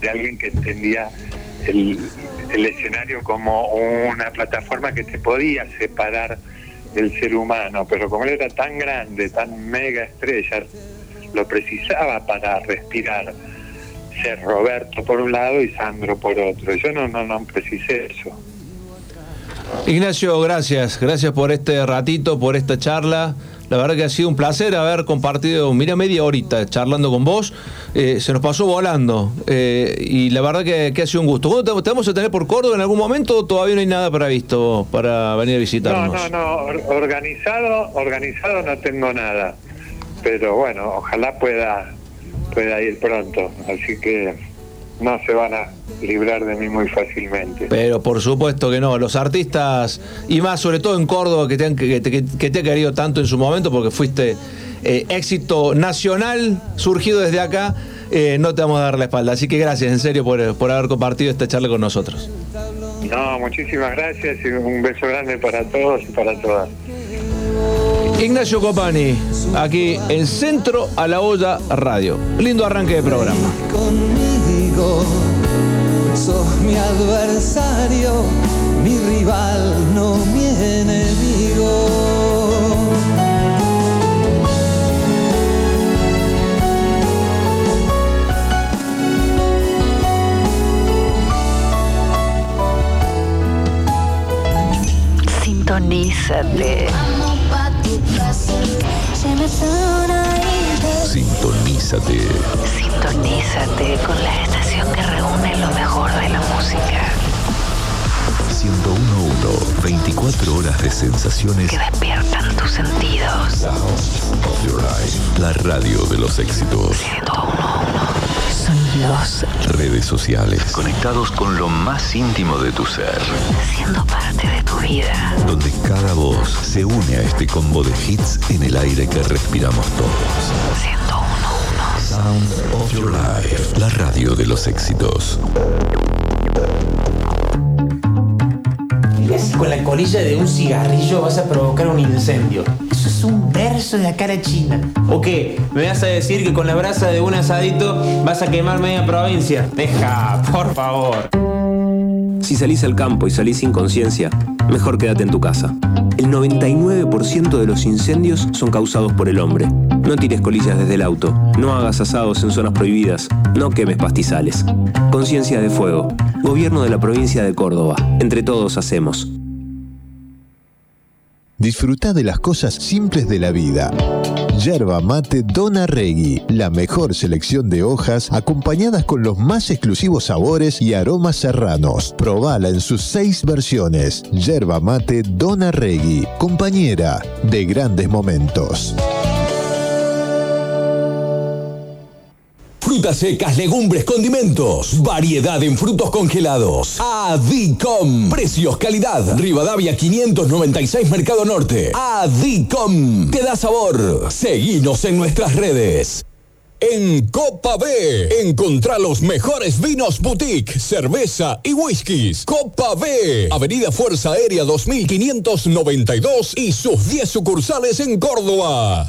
de alguien que entendía el, escenario como una plataforma que te podía separar del ser humano, pero como él era tan grande, tan mega estrella, lo precisaba para respirar. Ser Roberto por un lado y Sandro por otro. Yo no, no, no precisé eso. Ignacio, gracias. Gracias por este ratito, por esta charla. La verdad que ha sido un placer haber compartido, mira, media horita charlando con vos. Eh, se nos pasó volando. Eh, y la verdad que, ha sido un gusto. te, te, vamos a tener por Córdoba en algún momento todavía no hay nada previsto para venir a visitarnos? No, no, no. Organizado, organizado no tengo nada. Pero bueno, ojalá pueda, pueda ir pronto. Así que no se van a librar de mí muy fácilmente. Pero por supuesto que no, los artistas, y más sobre todo en Córdoba, que te, han, que, te ha querido tanto en su momento, porque fuiste eh, éxito nacional surgido desde acá, eh, no te vamos a dar la espalda. Así que gracias, en serio, por, por haber compartido esta charla con nosotros. No, muchísimas gracias y un beso grande para todos y para todas. Ignacio Copani, aquí en Centro a la Olla Radio. Lindo arranque de programa enemigo, sos mi adversario, mi rival, no mi enemigo. Sintonízate. Sintonízate. Sintonízate con la estación que reúne lo mejor de la música. 1011 24 horas de sensaciones. Que despiertan tus sentidos. La radio de los éxitos. 1011 Sonidos. Redes sociales. Conectados con lo más íntimo de tu ser. Siendo parte de tu vida. Donde cada voz se une a este combo de hits en el aire que respiramos todos. 1011 Sound of Your Life. La radio de los éxitos. Con la colilla de un cigarrillo vas a provocar un incendio. Eso es un verso de la cara china. ¿O qué? ¿Me vas a decir que con la brasa de un asadito vas a quemar media provincia? Deja, por favor. Si salís al campo y salís sin conciencia, mejor quédate en tu casa. El 99% de los incendios son causados por el hombre. No tires colillas desde el auto, no hagas asados en zonas prohibidas, no quemes pastizales. Conciencia de Fuego, Gobierno de la provincia de Córdoba. Entre todos hacemos. Disfruta de las cosas simples de la vida. Yerba mate Dona Regui, la mejor selección de hojas acompañadas con los más exclusivos sabores y aromas serranos. Probala en sus seis versiones. Yerba mate Dona Regui, compañera de grandes momentos. Frutas secas, legumbres, condimentos. Variedad en frutos congelados. Adicom. Precios, calidad. Rivadavia 596 Mercado Norte. Adicom. Te da sabor. Seguinos en nuestras redes. En Copa B, encontrá los mejores vinos boutique, cerveza y whiskies. Copa B, Avenida Fuerza Aérea 2592 y sus 10 sucursales en Córdoba.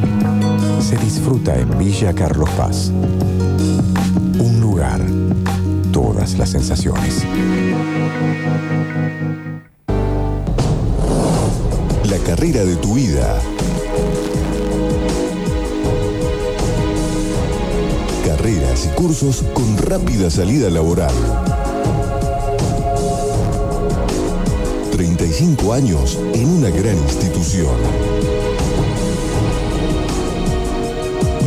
se disfruta en Villa Carlos Paz. Un lugar, todas las sensaciones. La carrera de tu vida. Carreras y cursos con rápida salida laboral. 35 años en una gran institución.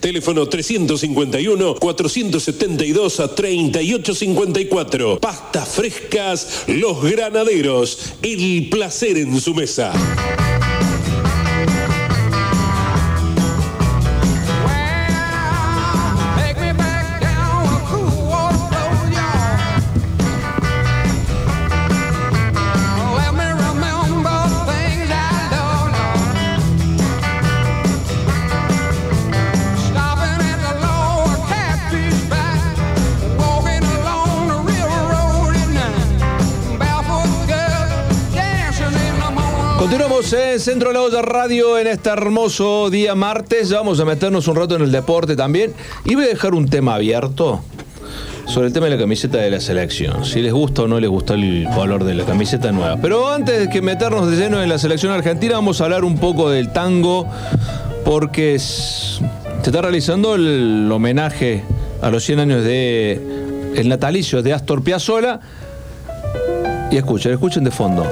Teléfono 351-472-3854. Pastas frescas Los Granaderos. El placer en su mesa. Continuamos en Centro de la Olla Radio en este hermoso día martes. Ya Vamos a meternos un rato en el deporte también. Y voy a dejar un tema abierto sobre el tema de la camiseta de la selección. Si les gusta o no les gusta el color de la camiseta nueva. Pero antes de que meternos de lleno en la selección argentina, vamos a hablar un poco del tango. Porque se está realizando el homenaje a los 100 años de el natalicio de Astor Piazzolla. Y escuchen, escuchen de fondo.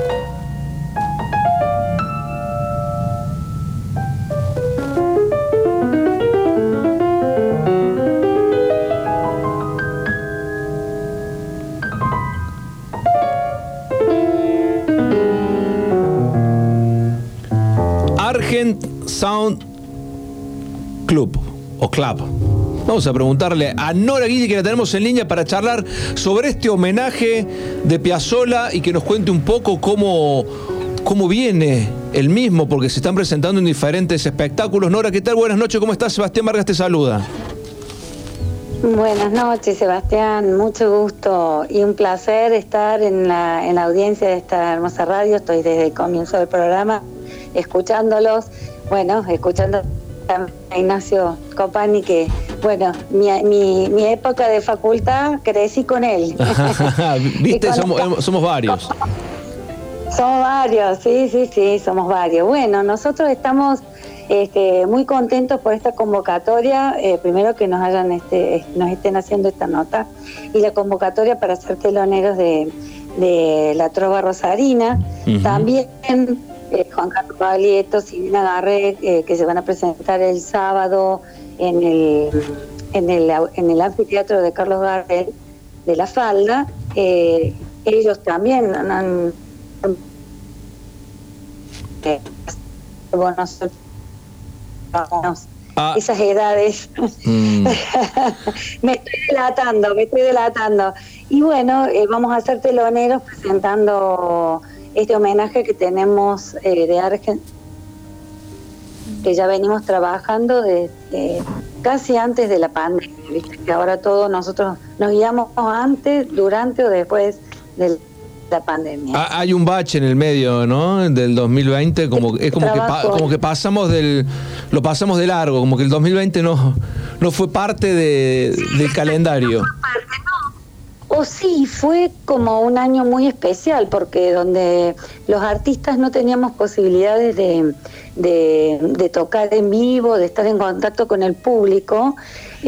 O Club. Vamos a preguntarle a Nora Guille, que la tenemos en línea para charlar sobre este homenaje de Piazzolla y que nos cuente un poco cómo, cómo viene el mismo, porque se están presentando en diferentes espectáculos. Nora, ¿qué tal? Buenas noches, ¿cómo estás? Sebastián Vargas te saluda. Buenas noches, Sebastián. Mucho gusto y un placer estar en la, en la audiencia de esta hermosa radio. Estoy desde el comienzo del programa escuchándolos. Bueno, escuchando Ignacio Copani, que, bueno, mi, mi, mi época de facultad crecí con él. *laughs* Viste, con somos, somos varios. Somos varios, sí, sí, sí, somos varios. Bueno, nosotros estamos este, muy contentos por esta convocatoria. eh, primero que nos hayan este, nos estén haciendo esta nota y la convocatoria para ser teloneros de, de la Trova Rosarina. También eh, Juan Carlos Baglietto, Silvina Garré, eh, que se van a presentar el sábado en el, en el, en el anfiteatro de Carlos Gardel de La Falda. Eh, ellos también han- han bueno, Ah. esas edades. Mm. *laughs* me estoy delatando, me estoy delatando. Y bueno, eh, vamos a ser teloneros presentando este homenaje que tenemos eh, de Argentina, que ya venimos trabajando desde casi antes de la pandemia, ¿viste? que ahora todos nosotros nos guiamos antes, durante o después de la pandemia. Ah, Hay un bache en el medio, ¿no? Del 2020, como es como que, como que pasamos del lo pasamos de largo, como que el 2020 no no fue parte de- del calendario. O sí, fue como un año muy especial porque donde los artistas no teníamos posibilidades de, de- de tocar en vivo, de estar en contacto con el público.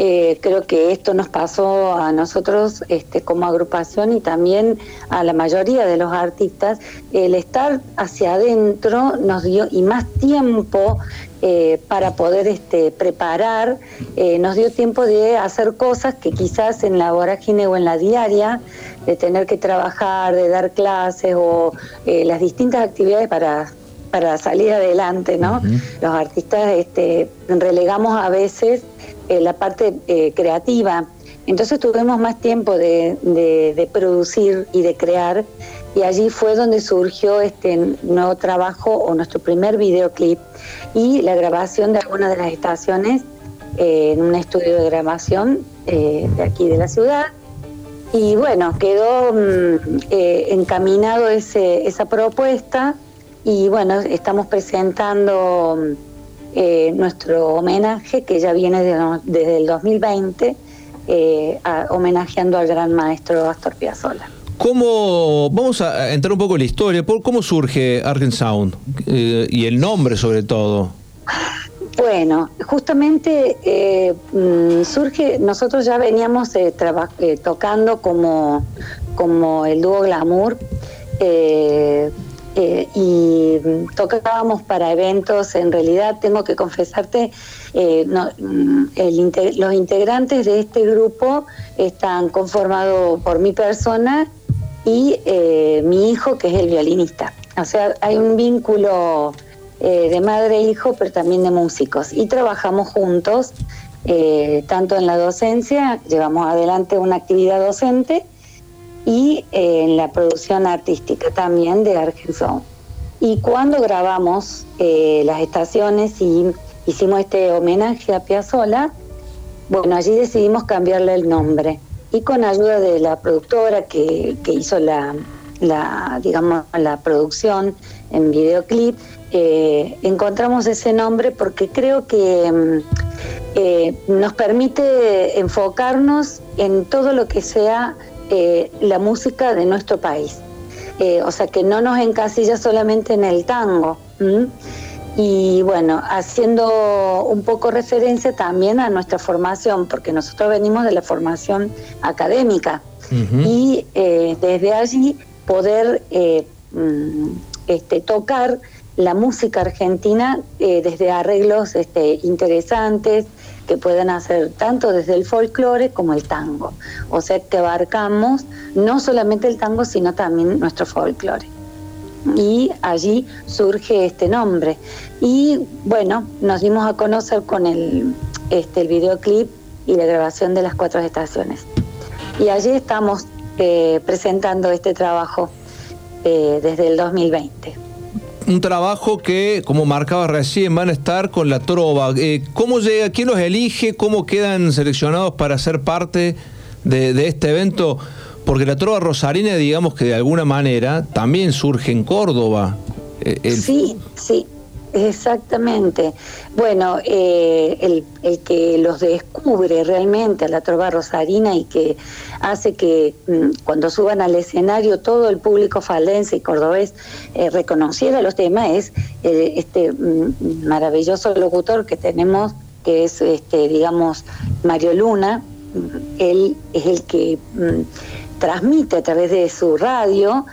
Eh, creo que esto nos pasó a nosotros este, como agrupación y también a la mayoría de los artistas. El estar hacia adentro nos dio y más tiempo eh, para poder este, preparar, eh, nos dio tiempo de hacer cosas que quizás en la vorágine o en la diaria, de tener que trabajar, de dar clases o eh, las distintas actividades para, para salir adelante, ¿no? Los artistas este, relegamos a veces eh, la parte eh, creativa. Entonces tuvimos más tiempo de, producir y de crear y allí fue donde surgió este nuevo trabajo o nuestro primer videoclip y la grabación de algunas de las estaciones eh, en un estudio de grabación de aquí de la ciudad. Y bueno, quedó mm, encaminado ese, esa propuesta y bueno, estamos presentando mm, eh, nuestro homenaje que ya viene de- desde el 2020, eh, a- homenajeando al gran maestro Astor Piazzolla. ¿Cómo vamos a entrar un poco en la historia? ¿Por cómo surge Argent Sound Eh, y el nombre sobre todo? Bueno, justamente eh, mm, surge, nosotros ya veníamos eh, traba- tocando como, como el dúo Glamour eh, y tocábamos para eventos, en realidad tengo que confesarte, eh, no, mm, el los integrantes de este grupo están conformados por mi persona y eh, mi hijo, que es el violinista. O sea, hay un vínculo eh, de madre e hijo, pero también de músicos. Y trabajamos juntos, tanto en la docencia, llevamos adelante una actividad docente, y eh, en la producción artística también de Argenson. Y cuando grabamos eh, las estaciones y hicimos este homenaje a Piazzolla, bueno, allí decidimos cambiarle el nombre. Y con ayuda de la productora que, que hizo la, la, digamos, la producción en videoclip, eh, encontramos ese nombre porque creo que mm, eh, nos permite enfocarnos en todo lo que sea eh, la música de nuestro país. o sea, que no nos encasilla solamente en el tango. Y bueno, haciendo un poco referencia también a nuestra formación, porque nosotros venimos de la formación académica y desde allí poder mm, este, tocar la música argentina eh, desde arreglos este, interesantes que pueden hacer tanto desde el folclore como el tango. O sea que abarcamos no solamente el tango, sino también nuestro folclore. Y allí surge este nombre. Y bueno, nos dimos a conocer con el, este, el videoclip y la grabación de las cuatro estaciones. Y allí estamos eh, presentando este trabajo eh, desde el 2020 un trabajo que, como marcaba recién, van a estar con la trova. Eh, ¿Cómo llega? ¿Quién los elige? ¿Cómo quedan seleccionados para ser parte de, este evento? Porque la trova rosarina, digamos que de alguna manera, también surge en Córdoba. Eh, sí, sí. Exactamente. Bueno, eh, el, que los descubre realmente a la trova rosarina y que hace que mm, cuando suban al escenario todo el público falense y cordobés eh, reconociera los temas es eh, este mm, maravilloso locutor que tenemos, que es, este, digamos, Mario Luna. Él es el que mm, transmite a través de su radio.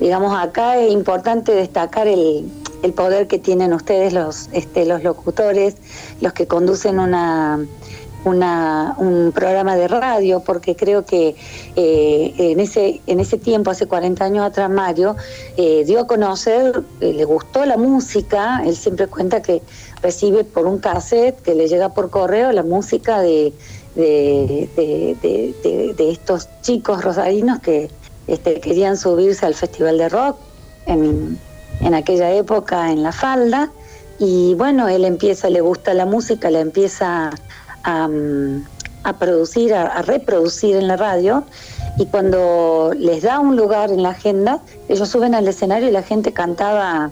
Digamos, acá es importante destacar el el poder que tienen ustedes los, este, los locutores, los que conducen una, una, un programa de radio, porque creo que eh, en, ese, en ese tiempo, hace 40 años atrás, Mario eh, dio a conocer, eh, le gustó la música, él siempre cuenta que recibe por un cassette que le llega por correo la música de, de, de, de estos chicos rosarinos que este, querían subirse al Festival de Rock en en aquella época en la falda y bueno, él empieza, le gusta la música, la empieza a, mm, producir, a, reproducir en la radio y cuando les da un lugar en la agenda, ellos suben al escenario y la gente cantaba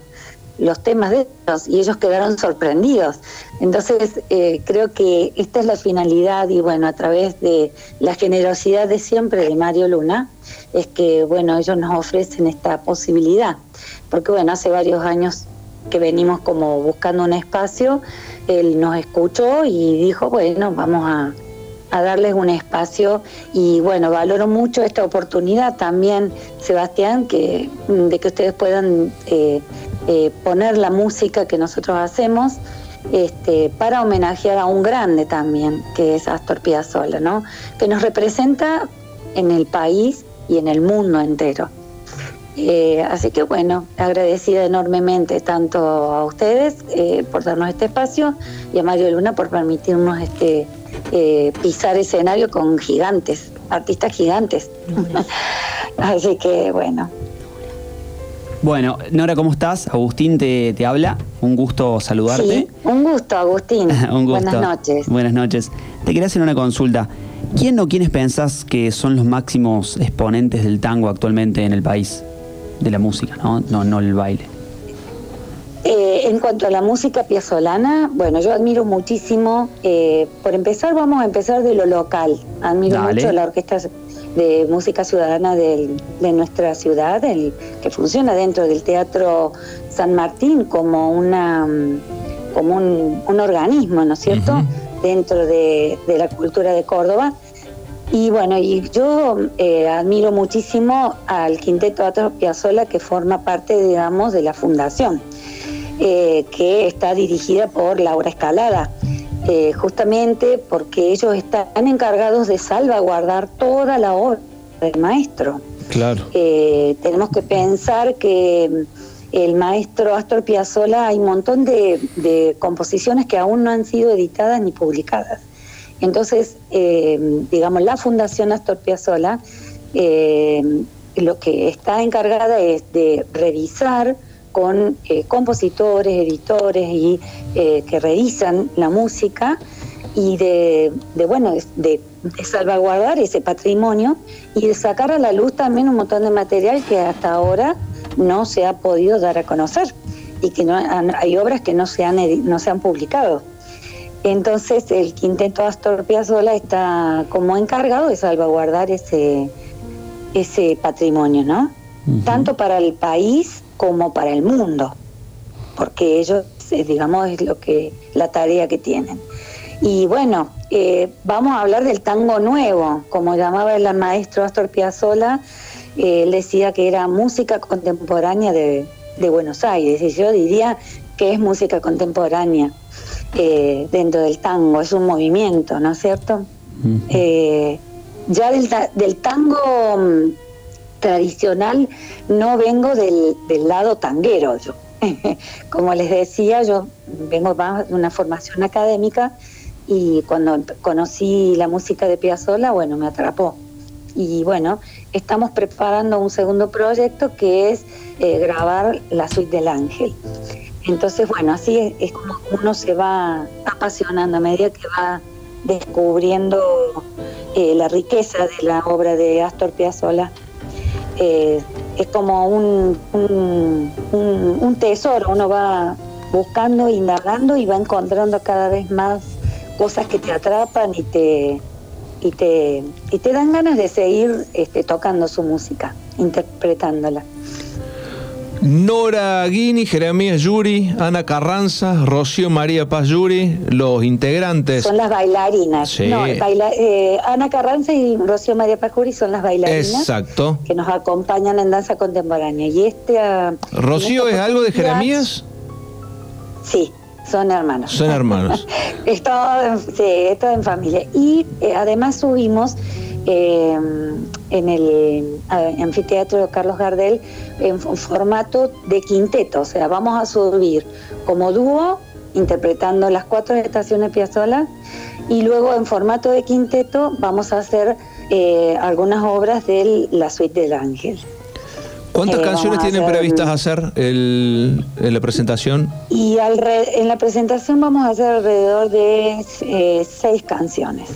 los temas de ellos y ellos quedaron sorprendidos. Entonces eh, creo que esta es la finalidad y bueno, a través de la generosidad de siempre de Mario Luna, es que bueno, ellos nos ofrecen esta posibilidad porque bueno, hace varios años que venimos como buscando un espacio, él nos escuchó y dijo, bueno, vamos a, darles un espacio y bueno, valoro mucho esta oportunidad también, Sebastián, que, de que ustedes puedan eh, eh, poner la música que nosotros hacemos este, para homenajear a un grande también, que es Astor Piazzolla, ¿no? que nos representa en el país y en el mundo entero. Eh, así que bueno, agradecida enormemente tanto a ustedes eh, por darnos este espacio y a Mario Luna por permitirnos este eh, pisar escenario con gigantes, artistas gigantes. *laughs* así que bueno. Bueno, Nora, ¿cómo estás? Agustín te, te habla. Un gusto saludarte. Sí, un gusto, Agustín. *laughs* un gusto. Buenas noches. Buenas noches. Te quería hacer una consulta. ¿Quién o quiénes pensás que son los máximos exponentes del tango actualmente en el país? De la música, ¿no? No, no el baile. Eh, en cuanto a la música piazolana, bueno, yo admiro muchísimo, eh, por empezar vamos a empezar de lo local, admiro mucho la orquesta de música ciudadana de nuestra ciudad, el, que funciona dentro del Teatro San Martín como, una, como un, organismo, ¿no es cierto?, dentro de, de la cultura de Córdoba y bueno, y yo eh, admiro muchísimo al Quinteto Atro Piazzolla que forma parte, digamos, de la fundación, eh, que está dirigida por Laura Escalada, eh, justamente porque ellos están encargados de salvaguardar toda la obra del maestro. Claro. tenemos que pensar que el maestro Astor Piazzolla hay un montón de composiciones que aún no han sido editadas ni publicadas. Entonces, eh, digamos, la Fundación Astor Piazzolla eh, lo que está encargada es de revisar con eh, compositores, editores y que revisan la música, y de, de, bueno, de, de salvaguardar ese patrimonio y de sacar a la luz también un montón de material que hasta ahora no se ha podido dar a conocer y que no hay obras que no se han no se han publicado. Entonces el quinteto Astor Piazzolla está como encargado de salvaguardar ese ese patrimonio, ¿no? Tanto para el país como para el mundo, porque ellos, eh, digamos, es lo que la tarea que tienen. Y bueno, eh, vamos a hablar del tango nuevo, como llamaba el maestro Astor Piazzolla, eh, él decía que era música contemporánea de, de Buenos Aires, y yo diría que es música contemporánea eh, dentro del tango, es un movimiento, ¿no es cierto? Eh, ya del, ta- del tango mm, tradicional no vengo del, del lado tanguero yo. *laughs* Como les decía, yo vengo más de una formación académica y cuando empe- conocí la música de Piazzolla, bueno, me atrapó. Y bueno, estamos preparando un segundo proyecto que es eh, grabar la suite del ángel. Entonces, bueno, así es, es como uno se va apasionando a medida que va descubriendo eh, la riqueza de la obra de Astor Piazzolla. Eh, es como un, un, tesoro, uno va buscando, indagando y va encontrando cada vez más cosas que te atrapan y te, y te, y te dan ganas de seguir este, tocando su música, interpretándola. Nora Guini, Jeremías Yuri, Ana Carranza, Rocío María Paz Yuri, los integrantes. Son las bailarinas. Sí. No, baila- eh, Ana Carranza y Rocío María Pajuri son las bailarinas Exacto. que nos acompañan en danza contemporánea. Y este. ah, ¿Rocío en es algo de Jeremías? Sí, son hermanos. Son hermanos. *laughs* es todo, sí, es todo en familia. Y eh, además subimos eh, en el anfiteatro Carlos Gardel en formato de quinteto, o sea, vamos a subir como dúo interpretando las cuatro estaciones de Piazzolla y luego en formato de quinteto vamos a hacer eh, algunas obras de la suite del ángel. ¿Cuántas Eh, canciones tienen hacer- previstas hacer el- en la presentación? Y alre- en la presentación vamos a hacer alrededor de eh, seis canciones.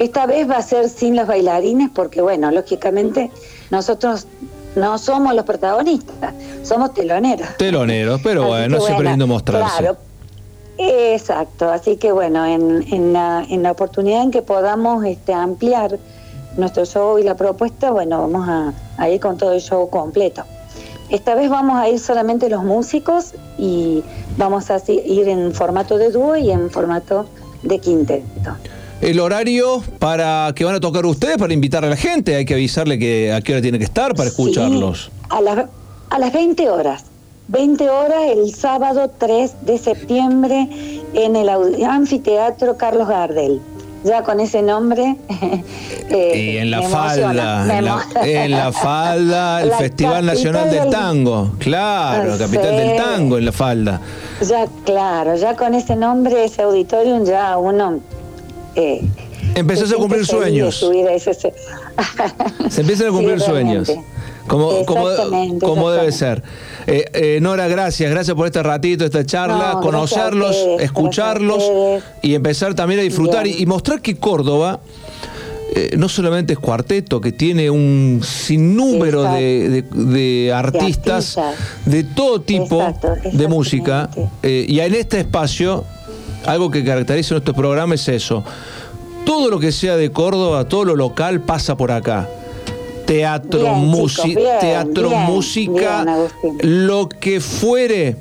Esta vez va a ser sin los bailarines porque, bueno, lógicamente nosotros no somos los protagonistas, somos teloneros. Teloneros, pero Así bueno, siempre bueno, lindo mostrarse. Claro, exacto. Así que bueno, en, en la, en la oportunidad en que podamos este, ampliar nuestro show y la propuesta, bueno, vamos a, a ir con todo el show completo. Esta vez vamos a ir solamente los músicos y vamos a ir en formato de dúo y en formato de quinteto. El horario para que van a tocar ustedes, para invitar a la gente, hay que avisarle que a qué hora tiene que estar para escucharlos. A las, a las 20 horas. 20 horas el sábado 3 de septiembre en el anfiteatro Carlos Gardel. Ya con ese nombre. *laughs* eh, Y en la falda, en la, emo- en la falda, *laughs* el La Festival Nacional del del- Tango. Claro, capital del tango en la falda. Ya, claro, ya con ese nombre, ese auditorium, ya uno. Eh, a cumplir sueños. subir a ese- Se empiezan a cumplir *laughs* sueños. Como, como, como debe ser. Eh, eh, Nora, gracias, gracias por este ratito, esta charla, No, conocerlos, ustedes, escucharlos y empezar también a disfrutar y, mostrar que Córdoba eh, no solamente es cuarteto, que tiene un sinnúmero de, de- de artistas artistas. de todo tipo Exacto, de música. eh, y en este espacio, algo que caracteriza nuestro programa es eso. Todo lo que sea de Córdoba, todo lo local pasa por acá. Teatro, Bien, música, chicos, bien, teatro, bien, música, lo que fuere,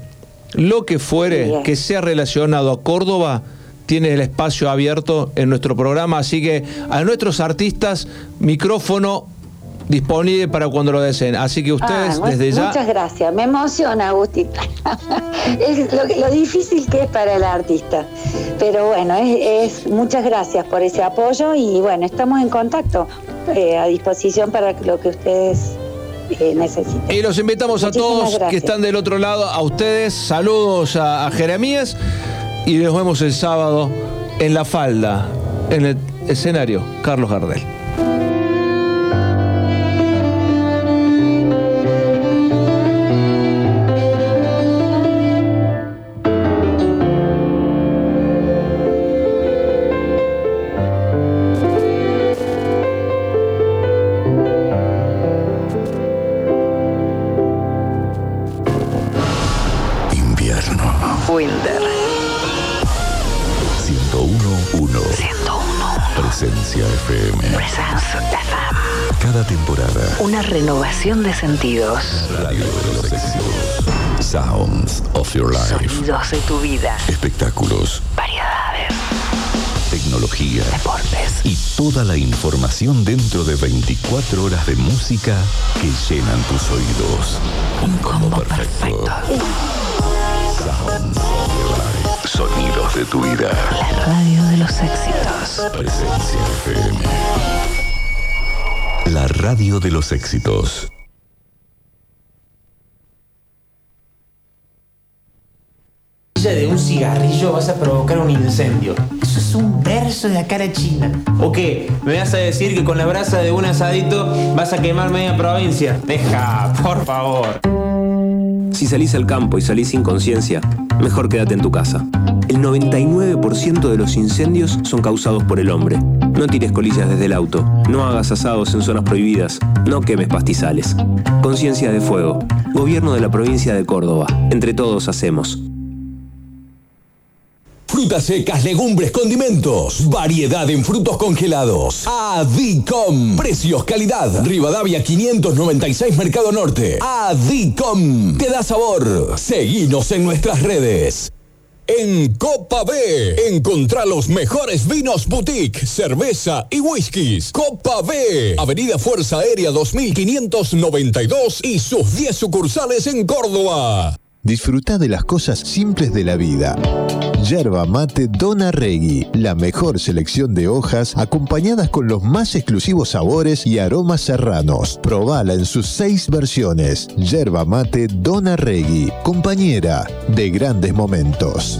lo que fuere que sea relacionado a Córdoba, tiene el espacio abierto en nuestro programa, así que a nuestros artistas, micrófono disponible para cuando lo deseen. Así que ustedes Ah, desde ya Muchas gracias, me emociona, Agustín. *laughs* es lo, difícil que es para el artista. Pero bueno, es, es- muchas gracias por ese apoyo y bueno, estamos en contacto, eh, a disposición para lo que ustedes eh, necesiten. Y los invitamos a todos que están del otro lado, a ustedes, saludos a, a Jeremías y nos vemos el sábado en La Falda, en el escenario Carlos Gardel. De sentidos. Radio de los éxitos. Sounds of your life. Sonidos de tu vida. Espectáculos. Variedades. Tecnología. Deportes. Y toda la información dentro de 24 horas de música que llenan tus oídos. Un combo perfecto. Sounds of your life. Sonidos de tu vida. La radio de los éxitos. Presencia FM. La radio de los éxitos. de un cigarrillo vas a provocar un incendio. Eso es un verso de la cara china. ¿O qué? ¿Me vas a decir que con la brasa de un asadito vas a quemar media provincia? Deja, por favor. Si salís al campo y salís sin conciencia, mejor quédate en tu casa. El 99% de los incendios son causados por el hombre. No tires colillas desde el auto, no hagas asados en zonas prohibidas, no quemes pastizales. Conciencia de Fuego, Gobierno de la provincia de Córdoba. Entre todos hacemos. Frutas secas, legumbres, condimentos. Variedad en frutos congelados. Adicom. Precios, calidad. Rivadavia 596 Mercado Norte. Adicom. Te da sabor. Seguinos en nuestras redes. En Copa B, encontrá los mejores vinos boutique, cerveza y whiskies. Copa B, Avenida Fuerza Aérea 2592 y sus 10 sucursales en Córdoba. Disfruta de las cosas simples de la vida. Yerba mate Dona Regui, la mejor selección de hojas acompañadas con los más exclusivos sabores y aromas serranos. Probala en sus seis versiones. Yerba mate Dona Regui, compañera de grandes momentos.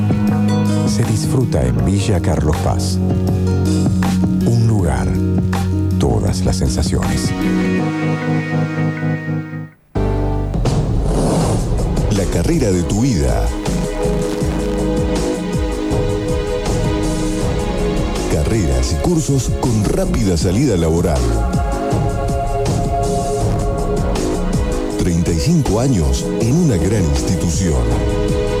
se disfruta en Villa Carlos Paz. Un lugar, todas las sensaciones. La carrera de tu vida. Carreras y cursos con rápida salida laboral. 35 años en una gran institución.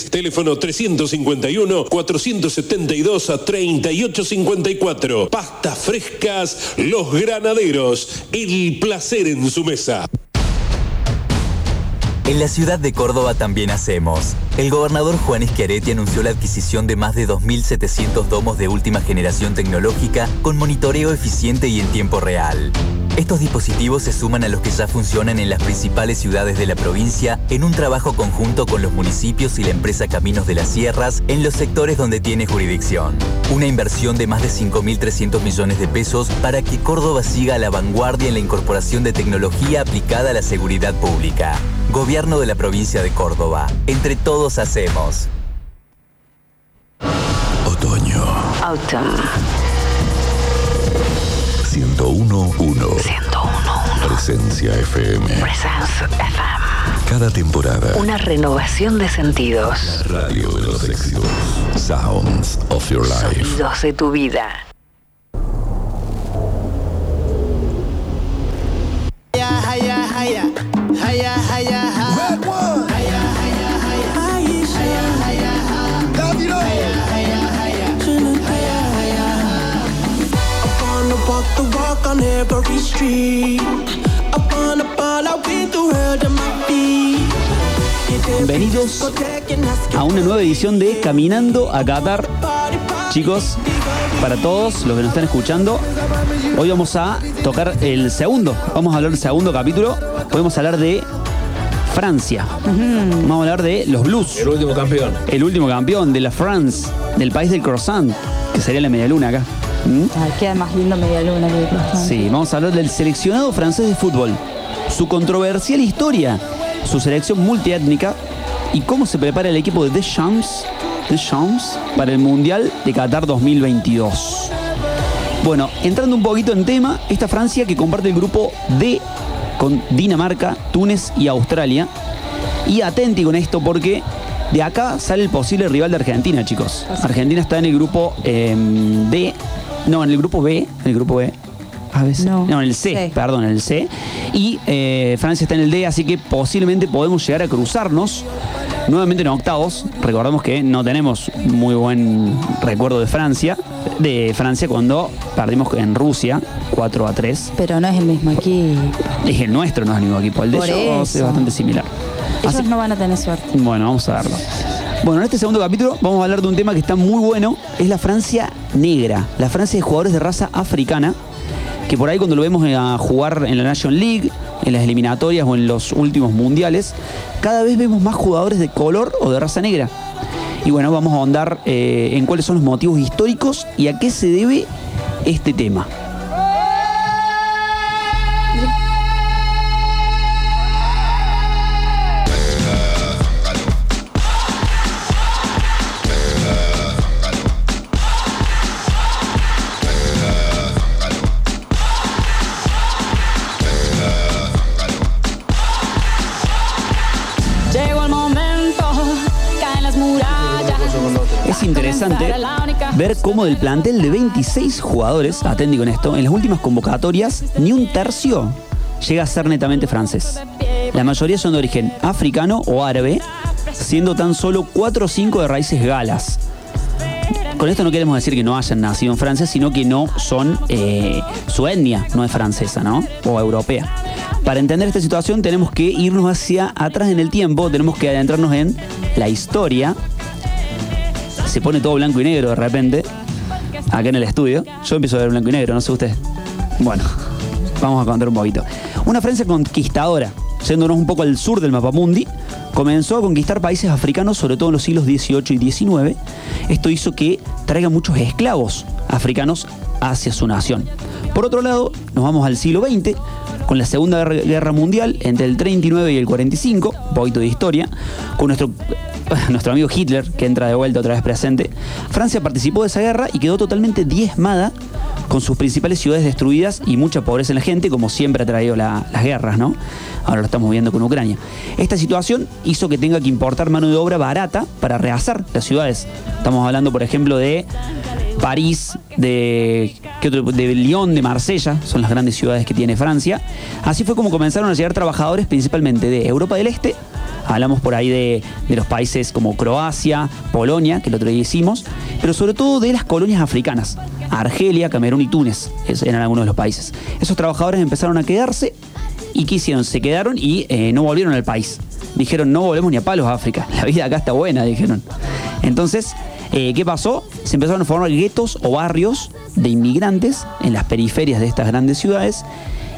Teléfono 351 472 3854. Pastas frescas Los Granaderos. El placer en su mesa. En la ciudad de Córdoba también hacemos. El gobernador Juan Schiaretti anunció la adquisición de más de 2.700 domos de última generación tecnológica con monitoreo eficiente y en tiempo real. Estos dispositivos se suman a los que ya funcionan en las principales ciudades de la provincia en un trabajo conjunto con los municipios y la empresa Caminos de las Sierras en los sectores donde tiene jurisdicción. Una inversión de más de 5.300 millones de pesos para que Córdoba siga a la vanguardia en la incorporación de tecnología aplicada a la seguridad pública. Gobierno de la provincia de Córdoba. Entre todos hacemos. Otoño. Autumn. 1011. 101. Presencia FM. Presence FM. Cada temporada. Una renovación de sentidos. Radio de los éxitos. Sounds of your life. Sonidos de tu vida. wanna walk the walk on every street. I wanna fall out with the world at my feet. Bienvenidos a una nueva edición de Caminando a Qatar. Chicos, para todos los que nos están escuchando, hoy vamos a tocar el segundo. Vamos a hablar del segundo capítulo. Hoy vamos a hablar de Francia. Vamos a hablar de los Blues. El último campeón. El último campeón de la France, del país del croissant, que sería la media luna acá. ¿Mm? Ay, queda más lindo media luna que. Sí, vamos a hablar del seleccionado francés de fútbol, su controversial historia, su selección multiétnica y cómo se prepara el equipo de Deschamps, Deschamps para el Mundial de Qatar 2022. Bueno, entrando un poquito en tema, esta Francia que comparte el grupo D con Dinamarca, Túnez y Australia. Y atenti con esto porque de acá sale el posible rival de Argentina, chicos. Argentina está en el grupo eh, D, no, en el grupo B, en el grupo B. A veces, no. en el C, C. perdón, en el C. Y eh, Francia está en el D, así que posiblemente podemos llegar a cruzarnos nuevamente en octavos. Recordemos que no tenemos muy buen recuerdo de Francia, de Francia cuando perdimos en Rusia 4 a 3. Pero no es el mismo equipo. Es el nuestro, no es el mismo equipo. El de Por ellos es bastante similar. Ellos no van a tener suerte. Bueno, vamos a verlo. Bueno, en este segundo capítulo vamos a hablar de un tema que está muy bueno, es la Francia negra, la Francia de jugadores de raza africana, que por ahí cuando lo vemos a jugar en la Nation League, en las eliminatorias o en los últimos mundiales, cada vez vemos más jugadores de color o de raza negra. Y bueno, vamos a ahondar eh, en cuáles son los motivos históricos y a qué se debe este tema. Es interesante ver cómo del plantel de 26 jugadores, atendí con esto, en las últimas convocatorias, ni un tercio llega a ser netamente francés. La mayoría son de origen africano o árabe, siendo tan solo 4 o 5 de raíces galas. Con esto no queremos decir que no hayan nacido en Francia, sino que no son, eh, su etnia no es francesa, ¿no? O europea. Para entender esta situación tenemos que irnos hacia atrás en el tiempo, tenemos que adentrarnos en la historia. Se pone todo blanco y negro de repente, acá en el estudio. Yo empiezo a ver blanco y negro, no sé usted. Bueno, *laughs* vamos a contar un poquito. Una Francia conquistadora, yéndonos un poco al sur del mapamundi, comenzó a conquistar países africanos, sobre todo en los siglos XVIII y XIX. Esto hizo que traiga muchos esclavos africanos hacia su nación. Por otro lado, nos vamos al siglo XX, con la Segunda Guerra- Mundial, entre el 39 y el 45, un poquito de historia, con nuestro, *laughs* nuestro amigo Hitler, que entra de vuelta otra vez presente. Francia participó de esa guerra y quedó totalmente diezmada, con sus principales ciudades destruidas y mucha pobreza en la gente, como siempre ha traído la- las guerras, ¿no? Ahora lo estamos viendo con Ucrania. Esta situación hizo que tenga que importar mano de obra barata para rehacer las ciudades. Estamos hablando, por ejemplo, de París, de, de Lyon, de Marsella, son las grandes ciudades que tiene Francia. Así fue como comenzaron a llegar trabajadores principalmente de Europa del Este, hablamos por ahí de, de los países como Croacia, Polonia, que el otro día hicimos, pero sobre todo de las colonias africanas, Argelia, Camerún y Túnez, eran algunos de los países. Esos trabajadores empezaron a quedarse y ¿qué hicieron? Se quedaron y eh, no volvieron al país. Dijeron, no volvemos ni a palos a África, *laughs* la vida acá está buena, dijeron. Entonces, eh, ¿qué pasó? Se empezaron a formar guetos o barrios de inmigrantes en las periferias de estas grandes ciudades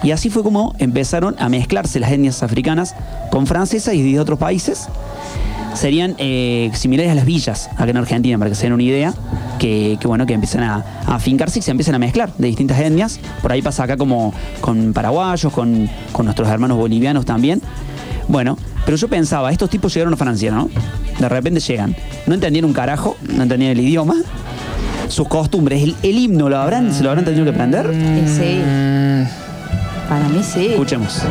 Y así fue como empezaron a mezclarse las etnias africanas con francesas y de otros países. Serían eh, similares a las villas acá en Argentina, para que se den una idea, que, bueno, que empiezan a, a afincarse y se empiezan a mezclar de distintas etnias. Por ahí pasa acá como con paraguayos, con nuestros hermanos bolivianos también. Bueno, pero yo pensaba, estos tipos llegaron a Francia, ¿no? De repente llegan. No entendían un carajo, no entendían el idioma, sus costumbres, el, el himno, ¿lo habrán, ¿se lo habrán tenido que aprender? Sí. Para mí sí. Escuchemos.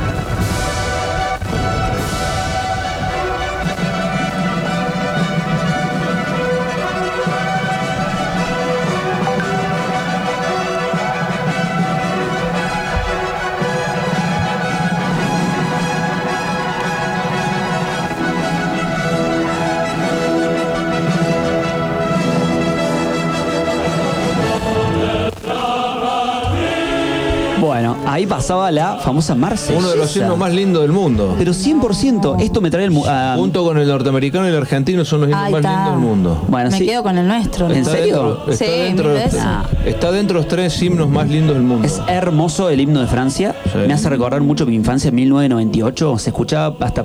Ahí pasaba la famosa Marsella. Uno de los himnos más lindos del mundo. Pero 100%, esto me trae el... Junto con el norteamericano y el argentino son los himnos más lindos del mundo. Bueno, Me sí. quedo con el nuestro. ¿En Está serio? dentro- está, Sí, dentro los, está dentro de los tres himnos más lindos del mundo. Es hermoso el himno de Francia. Sí. Me hace recordar mucho mi infancia en 1998. Se escuchaba hasta.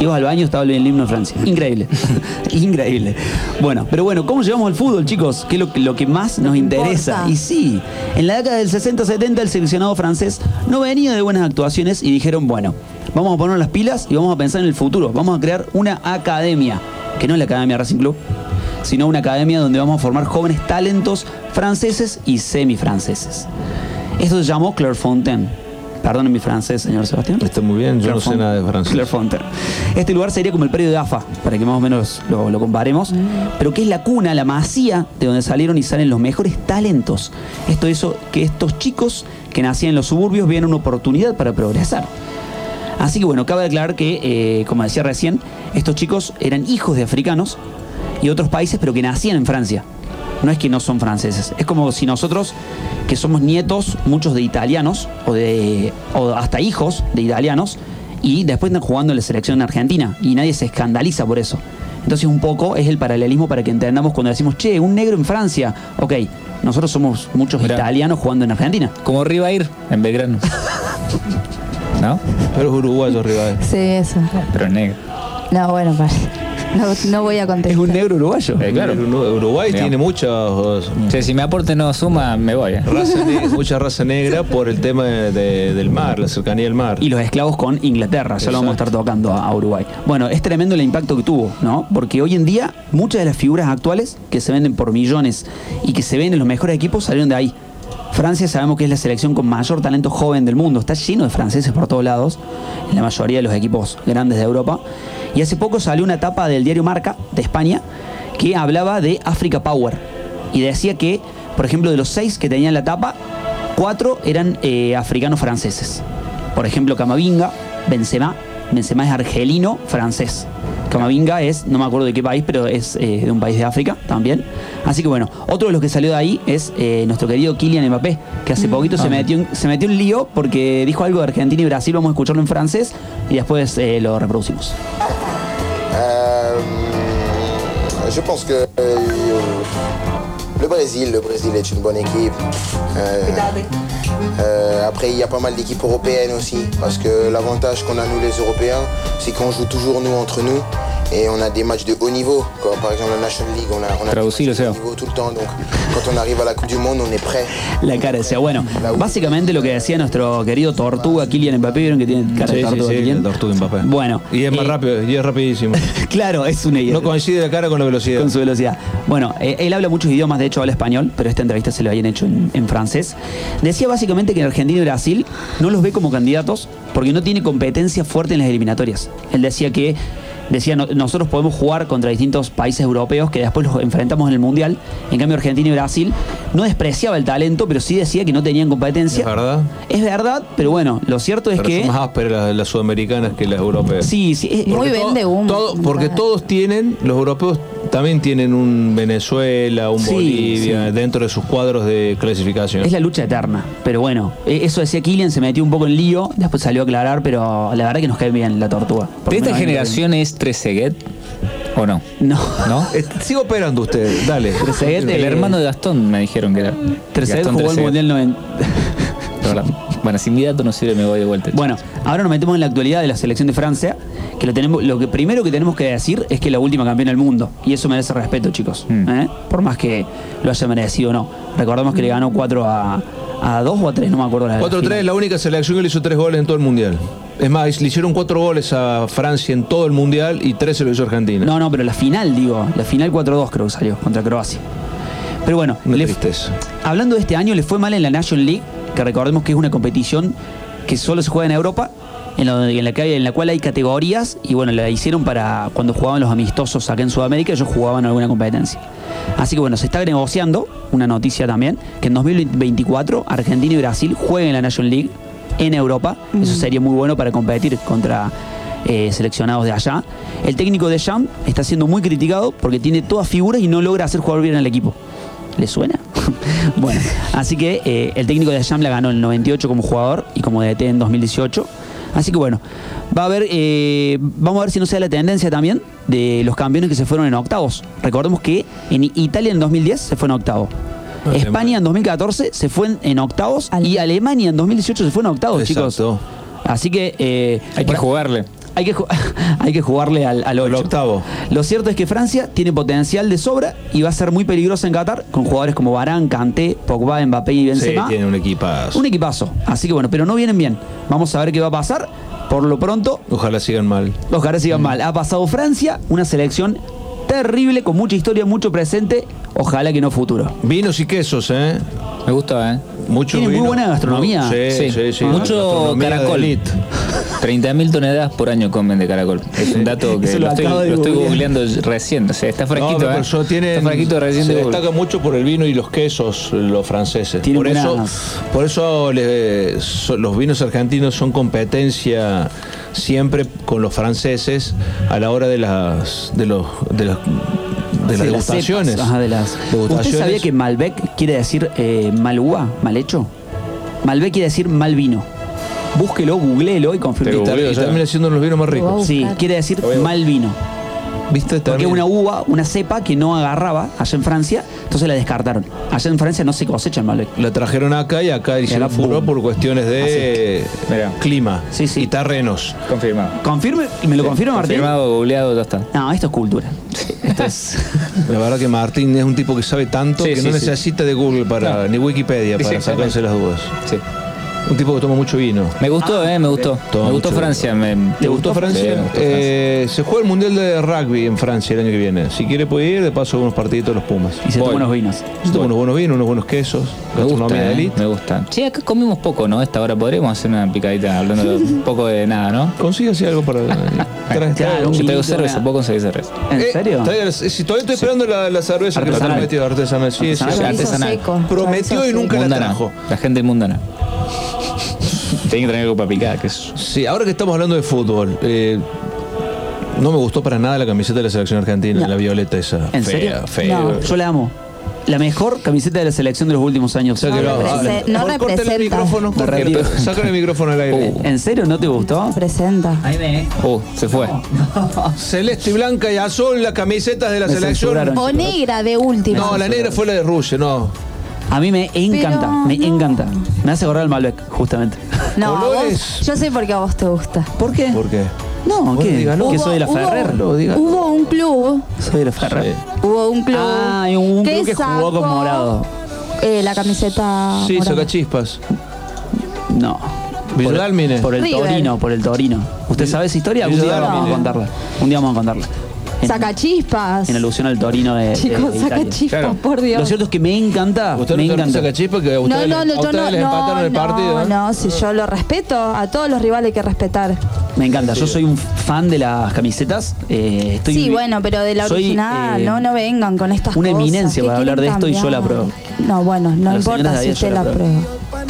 Ibas al baño, estaba el himno de Francia. Increíble. *laughs* Increíble. Bueno, pero bueno, ¿cómo llevamos al fútbol, chicos? ¿Qué es lo, que- lo que más nos interesa? importa. Y sí, en la década del 60-70 el seleccionado francés no venía de buenas actuaciones y dijeron, bueno, vamos a poner las pilas y vamos a pensar en el futuro. Vamos a crear una academia, que no es la Academia Racing Club, sino una academia donde vamos a formar jóvenes talentos franceses y semifranceses. Esto se llamó Clairefontaine. Perdonen mi francés, señor Sebastián. Está muy bien, yo no sé nada de francés. Clairefontaine. Este lugar sería como el predio de AFA, para que más o menos lo, lo comparemos, pero que es la cuna, la masía de donde salieron y salen los mejores talentos. Esto hizo que estos chicos que nacían en los suburbios vieran una oportunidad para progresar. Así que bueno, cabe aclarar que, eh, como decía recién, estos chicos eran hijos de africanos y otros países, pero que nacían en Francia. No es que no son franceses. Es como si nosotros, que somos nietos, muchos de italianos, o, de, o hasta hijos de italianos, y después están jugando en la selección argentina, y nadie se escandaliza por eso. Entonces un poco es el paralelismo para que entendamos cuando decimos, che, un negro en Francia. Ok, nosotros somos muchos Mirá. italianos jugando en Argentina. Como Rivair en Belgrano. *laughs* ¿No? Pero es uruguayo arriba. Sí, eso. Pero es negro. No, bueno, para. No, no voy a contestar. Es un negro uruguayo. Eh, claro. Uruguay Digamos. tiene muchos Che, si mi aporte no suma, me voy. eh. raza *laughs* mucha raza negra por el tema de- de- del mar, la cercanía del mar. y los esclavos con Inglaterra. Ya lo vamos a estar tocando a, a Uruguay. Bueno, es tremendo el impacto que tuvo, ¿no? Porque hoy en día muchas de las figuras actuales que se venden por millones y que se ven en los mejores equipos salieron de ahí. Francia sabemos que es la selección con mayor talento joven del mundo. Está lleno de franceses por todos lados, en la mayoría de los equipos grandes de Europa. Y hace poco salió una etapa del diario Marca de España que hablaba de Africa Power. Y decía que, por ejemplo, de los seis que tenían la tapa, cuatro eran eh, africanos franceses. Por ejemplo, Camavinga, Benzema. Benzema es argelino francés. Camavinga es, no me acuerdo de qué país, pero es eh, de un país de África también. Así que bueno, otro de los que salió de ahí es eh, nuestro querido Kylian Mbappé, que hace poquito se, metió, en- se metió en lío porque dijo algo de Argentina y Brasil. Vamos a escucharlo en francés y después eh, lo reproducimos. Je pense que euh, le Brésil, le Brésil est une bonne équipe. Euh, euh, après, il y a pas mal d'équipes européennes aussi, parce que l'avantage qu'on a nous les Européens, c'est qu'on joue toujours nous entre nous. Et on a des matchs de haut niveau, comme par exemple la National League, on a, on a des Traducilo, matchs de Seba. haut niveau tout le temps. Donc quand on arrive à la Coupe du Monde, on est prêt. La cara decía, bueno, básicamente lo que decía nuestro querido Tortuga Kylian Mbappé, vieron que tiene cara Sí, de Tortuga sí, Tortuga Mbappé. Bueno, Y es más eh, rápido, y es rapidísimo. *laughs* Claro, es una No coincide la cara con la velocidad. con su velocidad. Bueno, eh, él habla muchos idiomas, de hecho habla español, pero esta entrevista se lo habían hecho en, en francés. Decía básicamente que en Argentina y Brasil no los ve como candidatos porque no tiene competencia fuerte en las eliminatorias. Él decía que decía "No- nosotros podemos jugar contra distintos países europeos que después los enfrentamos en el mundial. En cambio Argentina y Brasil no despreciaba el talento, pero sí decía que no tenían competencia. ¿Es verdad? Es verdad, pero bueno, lo cierto es Pero que son más ásperas las, las sudamericanas que las europeas. sí, sí, es- Muy vende humo. todo- porque todos tienen, los europeos también tienen un Venezuela, un Sí, Bolivia sí. dentro de sus cuadros de clasificación. Es la lucha eterna. Pero bueno, eh, eso decía Killian, se metió un poco en lío, después salió a aclarar, pero la verdad que nos cae bien la tortuga. ¿De esta generación es Trezeguet o no? No. ¿No? *laughs* Sigo operando usted, dale. Trezeguet, El eh, hermano de Gastón me dijeron que era. Trezeguet Gastón jugó el Trezeguet. Mundial 90. Bueno, si mi dato no sirve, me voy de vuelta. Bueno, ahora nos metemos en la actualidad de la selección de Francia, que lo tenemos, lo que primero que tenemos que decir es que es la última campeona del mundo. Y eso merece respeto, chicos. ¿eh? Por más que lo haya merecido o no. Recordemos que le ganó 4 a, a 2 o a 3, no me acuerdo la 4-3 es la única selección que le hizo tres goles en todo el mundial. Es más, le hicieron cuatro goles a Francia en todo el mundial y tres se lo hizo Argentina. No, no, pero la final, digo, la final 4-2 creo que salió contra Croacia. Pero bueno, le- tristeza. hablando de este año, le fue mal en la National League, que recordemos que es una competición que solo se juega en Europa, en la, en la que en la cual hay categorías, y bueno, la hicieron para cuando jugaban los amistosos acá en Sudamérica, ellos jugaban alguna competencia. Así que bueno, se está negociando, una noticia también, que en 2024 Argentina y Brasil jueguen en la National League en Europa. Eso sería muy bueno para competir contra eh, seleccionados de allá. El técnico de Jam está siendo muy criticado porque tiene todas figuras y no logra hacer jugar bien al equipo. ¿Le suena? *laughs* bueno, así que eh, el técnico de Jam la ganó en el 98 como jugador y como DT en 2018. Así que bueno, va a haber, eh, vamos a ver si no sea la tendencia también de los campeones que se fueron en octavos. Recordemos que en Italia en 2010 se fue en octavo. España en 2014 se fue en, en octavos y Alemania en 2018 se fue en octavos, chicos. Así que eh, Hay que jugarle. Hay que, *laughs* hay que jugarle al, al octavo. Lo cierto es que Francia tiene potencial de sobra y va a ser muy peligrosa en Qatar con jugadores como Barán, Kanté, Pogba, Mbappé y Sí, Benzema. tiene un equipazo. un equipazo. Así que bueno, pero no vienen bien. Vamos a ver qué va a pasar. Por lo pronto, Ojalá sigan mal. ojalá sigan mal. Ha pasado Francia, una selección terrible, con mucha historia, mucho presente. Ojalá que no futuro. Vinos y quesos, ¿eh? Me gusta, ¿eh? Mucho Tiene muy buena gastronomía. Sí, sí, sí. Mucho Gastronomía de caracol. elite. 30.000 toneladas por año comen de caracol. Es un dato que lo, lo estoy, lo estoy googleando recién. O sea, está fresquito, no, pero ¿eh? tienen, está fresquito recién se de destaca mucho por el vino y los quesos, los franceses. Tienen Por eso, por eso los vinos argentinos son competencia siempre con los franceses a la hora de las de los de las de las Sí, degustaciones. cepas, ajá, de las- ¿Usted sabía que Malbec quiere decir eh, mal uva, mal hecho? Malbec quiere decir mal vino. Búsquelo, googleelo y confirme. Y ter- y termina siendo los vinos más ricos. Sí, quiere decir mal vino. ¿Viste? Porque una uva, una cepa que no agarraba allá en Francia, entonces la descartaron. Allá en Francia no se cosecha el Malbec. La trajeron acá y acá hicieron furor por cuestiones de clima y terrenos. Confirmado. ¿Confirme? ¿Me lo confirma Martín? Confirmado, googleado, ya está. No, esto es cultura. *laughs* Esto es. *laughs* La verdad que Martín es un tipo que sabe tanto Sí, que sí, no sí. necesita de Google para No. ni Wikipedia para sí, sacarse las dudas. Sí. Un tipo que toma mucho vino. Me gustó, eh, me gustó. Toma me gustó Francia. me- ¿Te gustó Francia? Sí, me gustó Eh, se juega el Mundial de Rugby en Francia el año que viene. Si quiere puede ir, de paso unos partiditos de los Pumas. Y se Voy. toman unos vinos. Se toma unos buenos vinos, unos buenos quesos, Me gusta, eh, elite. me gusta. Che, acá comimos poco, ¿no? Esta hora podríamos hacer una picadita hablando de un poco de nada, ¿no? Consígase algo para. *laughs* Trae- Claro, un Yo traigo cerveza, puedo conseguir cerveza. ¿En Eh, serio? si todavía estoy esperando la, la cerveza que Artesanal. prometió artesanal. Sí, sí, Artesanal. sí. Artesanal. seco. Prometió y nunca la trajo. La gente mundana. Tienen que traer algo para picar, que es. Sí, ahora que estamos hablando de fútbol, eh, no me gustó para nada la camiseta de la selección argentina, No. la violeta esa. ¿En fea, serio? fea. No, yo la amo. La mejor camiseta de la selección de los últimos años. O sea que No lo- córtale el representa. micrófono, Me córtale- retiro. sácale el micrófono al aire. Uh. ¿En serio no te gustó? Presenta. Ahí me. Uh, se fue. *laughs* Celeste, blanca y azul, las camisetas de la Me selección. censuraron. O negra de última. No, la negra fue la de Rusia, no. A mí me encanta, Pero me no. encanta. Me hace acordar el Malbec, justamente. No, a vos- yo sé por qué a vos te gusta. ¿Por qué? ¿Por qué? No, ¿qué? dígalo. Que soy de la hubo- Ferrer. Lo diga. Hubo un club, Soy de la Ferrer. hubo un club. Ah, y un club que jugó con sacó, morado. eh, la camiseta. Sí, morada. saca chispas. No. Villa Por- Dálmine. Por el River. Torino, por el Torino. ¿Usted sabe esa historia? Algún Villa día vamos a Dálmine. contarla. Un día vamos a contarla. En, Saca chispas. en alusión al Torino de, Chicos, de saca Italia. chispas, Claro. por Dios. Lo cierto es que me encanta. ¿Usted me no encanta. saca chispas que a No, ustedes, no, no, a yo ustedes no, les empataron no, el partido? no, ¿eh? no, si yo lo respeto, a todos los rivales hay que respetar. Me encanta. Yo soy un fan de las camisetas. eh, estoy sí, bueno, pero de la soy, original, eh, no, no vengan con estas una cosas. eminencia ¿Qué para hablar de esto y yo la apruebo. No, bueno, no importa si usted la aprueba.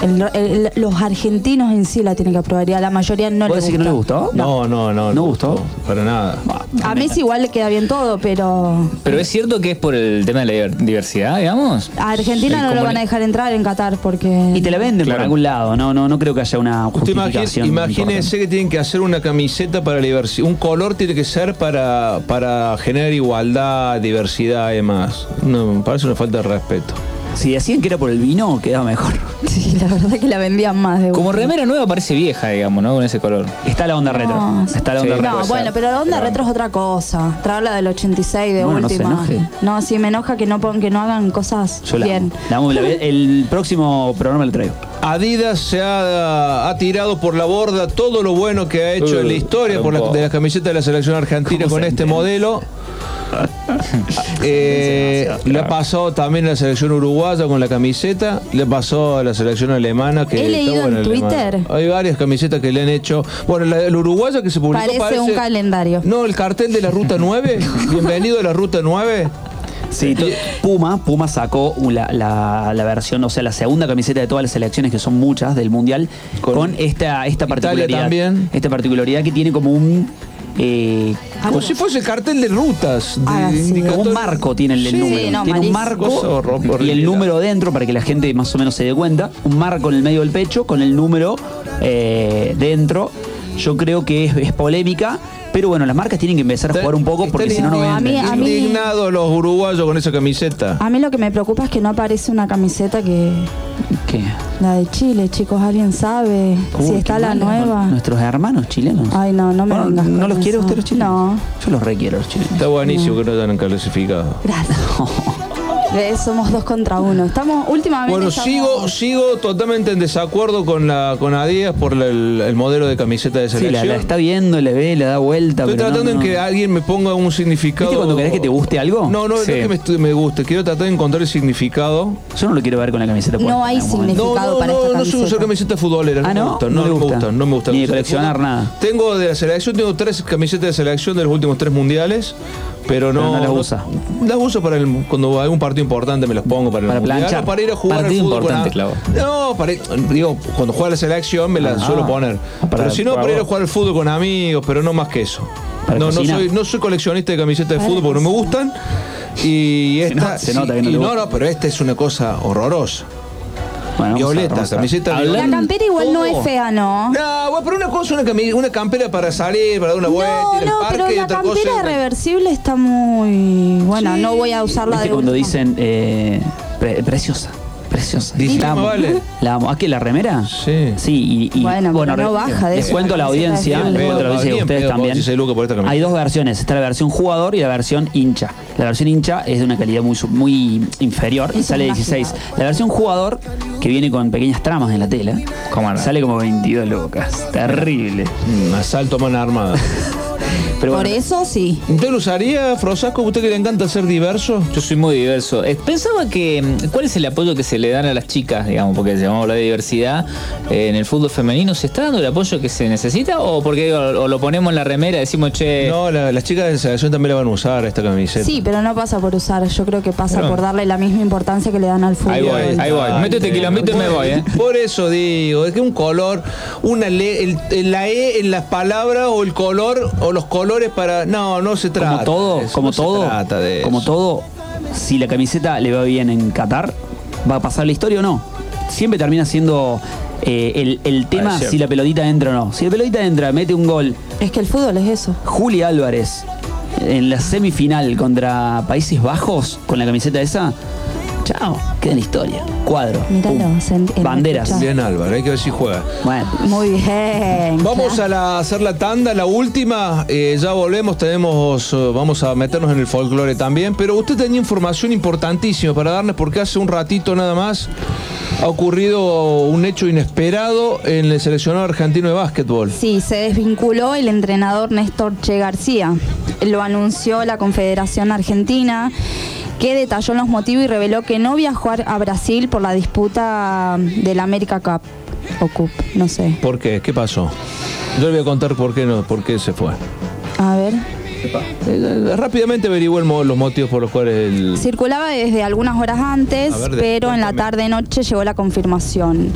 El- el- los argentinos en sí la tienen que aprobar y a la mayoría no ¿Vos les decís gusta. que no le gustó? No, no, no. ¿No gustó? Para nada. A Messi igual le queda bien todo, pero Pero es cierto que es por el tema de la diver- diversidad, digamos. a Argentina El no lo comuni- van a dejar entrar en Qatar porque... Y te la venden Claro. por algún lado. No, no, no creo que haya una Usted imagi- justificación. imagínese que tienen que hacer una camiseta para la diversidad. Un color tiene que ser para, para generar igualdad, diversidad y demás. No, me parece una falta de respeto. Si decían que era por el vino, quedaba mejor. *laughs* Sí, la verdad que la vendían más de Como última. remera nueva parece vieja, digamos, ¿no? Con ese color. Está la onda retro. No, Está la onda sí. retro. No, bueno, pero la onda retro es otra cosa. Traerla del 86 de Bueno, no se última. enoje. No, sí, me enoja que no, pon- que no hagan cosas Yo la bien. amo. La amo, la el próximo programa lo traigo. Adidas se ha, ha tirado por la borda todo lo bueno que ha hecho Uh, en la historia por la, de la camiseta de la selección argentina ¿Cómo con se este modelo. *laughs* Eh, le ha pasado también a la selección uruguaya con la camiseta, le pasó a la selección alemana que He está leído en alemana. Hay varias camisetas que le han hecho. Bueno, la, la uruguaya que se publicó Parece, un calendario. No, el cartel de la ruta 9. *laughs* Bienvenido a la ruta 9. Sí, Puma, Puma sacó la, la- la versión, o sea, la segunda camiseta de todas las selecciones, que son muchas del Mundial, con, esta, esta particularidad. también. Esta particularidad que tiene como un. Eh, Como si fuese el cartel de rutas. de Ah, sí. como indicadores. un marco tiene el, el Sí, número. no, tiene un marco y el número dentro para que la gente más o menos se dé cuenta. Un marco en el medio del pecho con el número eh, dentro. Yo creo que es, es polémica, pero bueno, las marcas tienen que empezar a jugar un poco porque si no, no a venden. mí- a mí- Indignados los uruguayos con esa camiseta. A mí lo que me preocupa es que no aparece una camiseta que. ¿Qué? La de Chile, chicos, ¿alguien sabe Uy, si qué está la nueva? Nuestros hermanos chilenos. Ay, no, no me Bueno, vengas ¿No con los quiere eso. usted los chilenos? No. Yo los requiero los chilenos. Está buenísimo que no hayan clasificado. Gracias. *laughs* Somos dos contra uno. Estamos últimamente. Bueno, estamos- sigo, sigo totalmente en desacuerdo con la con Adidas por la- el, el modelo de camiseta de Sí, selección. la, la está viendo, le ve, le da vuelta. Estoy pero tratando no. en que alguien me ponga un significado. ¿Viste cuando querés que te guste algo? No, no, Sí. no es que me, me guste. Quiero tratar de encontrar el significado. Yo no lo quiero ver con la camiseta No hay significado no, para no, esta no camiseta. suelo usar camisetas futboleras. Ah, no, ¿no? me gustan, No me gusta. gustan, no me gustan. Ni coleccionar nada. Tengo de la selección, tengo tres camisetas de selección de los últimos tres mundiales. Pero no, Pero no las usa. Las uso para el, cuando hay un partido importante, me las pongo para, Para el planchar. o para ir a jugar Partido al fútbol. importante, Clavo. No, para ir- digo, cuando juega la selección me las Ah. suelo poner. Para- pero si no, para ir a jugar al fútbol con amigos, pero no más que eso. Para No, no soy, no soy coleccionista de camisetas de fútbol porque no me gustan. Y Se esta. nota- se nota que no y te no, no, pero esta es una cosa horrorosa. Bueno, vamos a ver, Violeta, vamos a ver. camiseta La violeta. campera igual no es fea, ¿no? No, bueno, pero una cosa, una, cami- una campera para salir, para dar una vuelta, No, ir al no, parque pero y la otra campera cosa. reversible está muy. Bueno, Sí. no voy a usarla ¿Viste de cuando dicen eh, pre- preciosa? Preciosa. Dice, la amo. vale. La amo. ¿Ah, que la remera? Sí. Sí, y, y- Bueno, pero no baja de les eso, cuento a la de audiencia, les cuento a la audiencia Bien, ustedes también. 16 lucas por esta camiseta. Hay dos versiones, está la versión jugador y la versión hincha. La versión hincha es de una calidad muy, su- muy inferior y sale es 16. La versión jugador, que viene con pequeñas tramas en la tela, sale como 22 lucas. Terrible. Mm, asalto mano armada. *laughs* Pero Por bueno, eso sí. ¿Usted lo usaría, Frosasco? ¿Usted que le encanta ser diverso? Yo soy muy diverso. Eh, pensaba que. mm, ¿Cuál es el apoyo que se le dan a las chicas, digamos? Porque llamamos a hablar de diversidad. eh, en el fútbol femenino, ¿se está dando el apoyo que se necesita? ¿O porque o, o lo ponemos en la remera y decimos, che. No, la- las chicas de la selección también la van a usar esta camiseta. Sí, pero no pasa por usar. Yo creo que pasa Pero- por darle la misma importancia que le dan al fútbol. Ahí voy, ahí voy. Métete kilómetro y me voy, ¿eh? Por eso digo, es que un color, una le, el- el- la E en las palabras o el color o los colores para. No, no se trata. como todo, de eso, como no se todo, trata de como eso. todo, si la camiseta le va bien en Qatar, va a pasar la historia o no. Siempre termina siendo eh, el, el tema si la pelotita entra o no. Si la pelotita entra, mete un gol. Es que el fútbol es eso. Juli Álvarez en la semifinal contra Países Bajos con la camiseta esa. Chao, queda en la historia. Cuadro. Míralo. pum. se en- en- Banderas. Bien, Álvaro, hay que ver si juega. Bueno, Muy bien. Vamos a, la- hacer la tanda, la última. eh, ya volvemos, tenemos, eh, vamos a meternos en el folclore también. Pero usted tenía información importantísima para darnos, porque hace un ratito nada más ha ocurrido un hecho inesperado en el seleccionado argentino de básquetbol. Sí, se desvinculó el entrenador Néstor Che García. Lo anunció la Confederación Argentina, que detalló los motivos y reveló que no viajó a Brasil por la disputa del América Cup. O Cup, no sé. ¿Por qué? ¿Qué pasó? Yo le voy a contar por qué, no, por qué se fue. A ver. Eh, rápidamente averiguó los motivos por los cuales el... Circulaba desde algunas horas antes, ver, pero en la tarde-noche llegó la confirmación.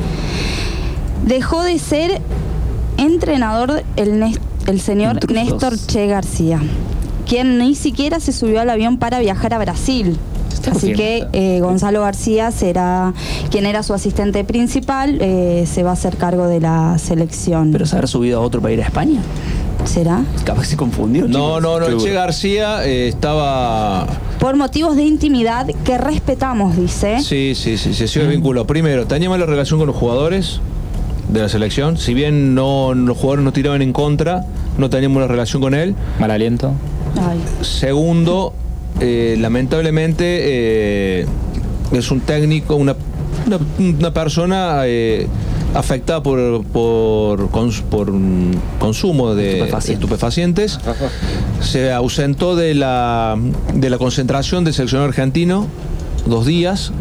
Dejó de ser entrenador el señor Intrusos. Néstor Che García, quien ni siquiera se subió al avión para viajar a Brasil. Así que eh, Gonzalo García será quien era su asistente principal, eh, se va a hacer cargo de la selección. pero se haber subido a otro para ir a España. ¿Será? Capaz se confundió. No, no, no. Seguro. Che García eh, estaba. Por motivos de intimidad que respetamos, dice. Sí, sí, sí, sí, se vinculó. Primero, tenía mala relación con los jugadores de la selección. Si bien no, los jugadores no tiraban en contra, no teníamos una relación con él. Mal aliento. Ay. Segundo, eh, lamentablemente eh, es un técnico, una, una, una persona eh, afectada por, por, cons- por, consumo de estupefacientes. Se ausentó de la, de la concentración del seleccionado argentino dos días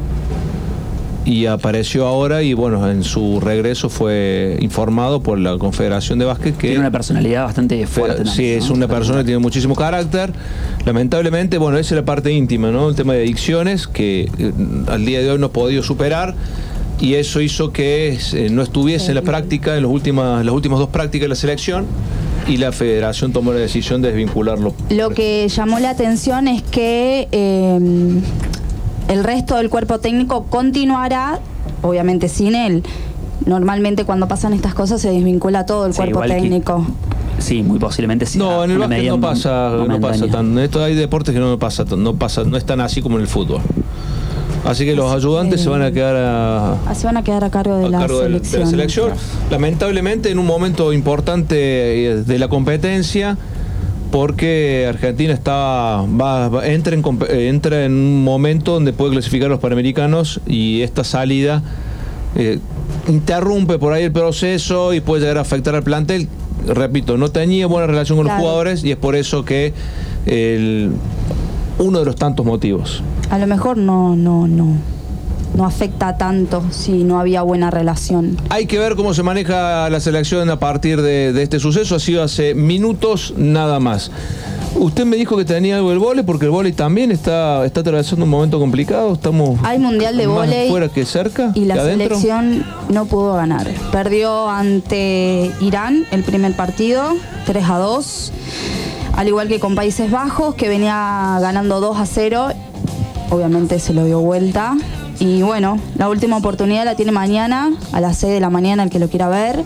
y apareció ahora y bueno, en su regreso fue informado por la Confederación de Básquet que... Tiene una personalidad bastante fuerte. Sí, es una persona que tiene muchísimo carácter. Lamentablemente, bueno, esa es la parte íntima, ¿no? El tema de adicciones que eh, al día de hoy no ha podido superar y eso hizo que eh, no estuviese en la práctica, en los últimas, las últimas dos prácticas de la selección y la federación tomó la decisión de desvincularlo. Lo que llamó la atención es que eh, el resto del cuerpo técnico continuará, obviamente sin él. Normalmente cuando pasan estas cosas se desvincula todo el Sí, cuerpo que- técnico. Sí, muy posiblemente sí. No, en el básquet no pasa, no pasa tan. Esto hay deportes que no pasa, tan- no pasa, no es tan así como en el fútbol. Así que los ayudantes se van a quedar a, Ah, se van a quedar a cargo de, a la, cargo del- de selección. la selección. Lamentablemente en un momento importante eh, de la competencia, porque Argentina está, va- va- entra, en, compe- eh, entra en un momento donde puede clasificar a los Panamericanos y esta salida eh, interrumpe por ahí el proceso y puede llegar a afectar al plantel. Repito, no tenía buena relación con los jugadores y es por eso que el- uno de los tantos motivos. A lo mejor no, no, no, no afecta tanto si no había buena relación. Hay que ver cómo se maneja la selección a partir de, de este suceso. Ha sido hace minutos nada más. Usted me dijo que tenía algo del vóley porque el vóley también está, está atravesando un momento complicado. Estamos Hay mundial de vóley fuera que cerca y la que selección no pudo ganar. Perdió ante Irán el primer partido, 3 a 2. Al igual que con Países Bajos, que venía ganando 2 a 0. Obviamente se lo dio vuelta. Y bueno, la última oportunidad la tiene mañana, a las 6 de la mañana, el que lo quiera ver,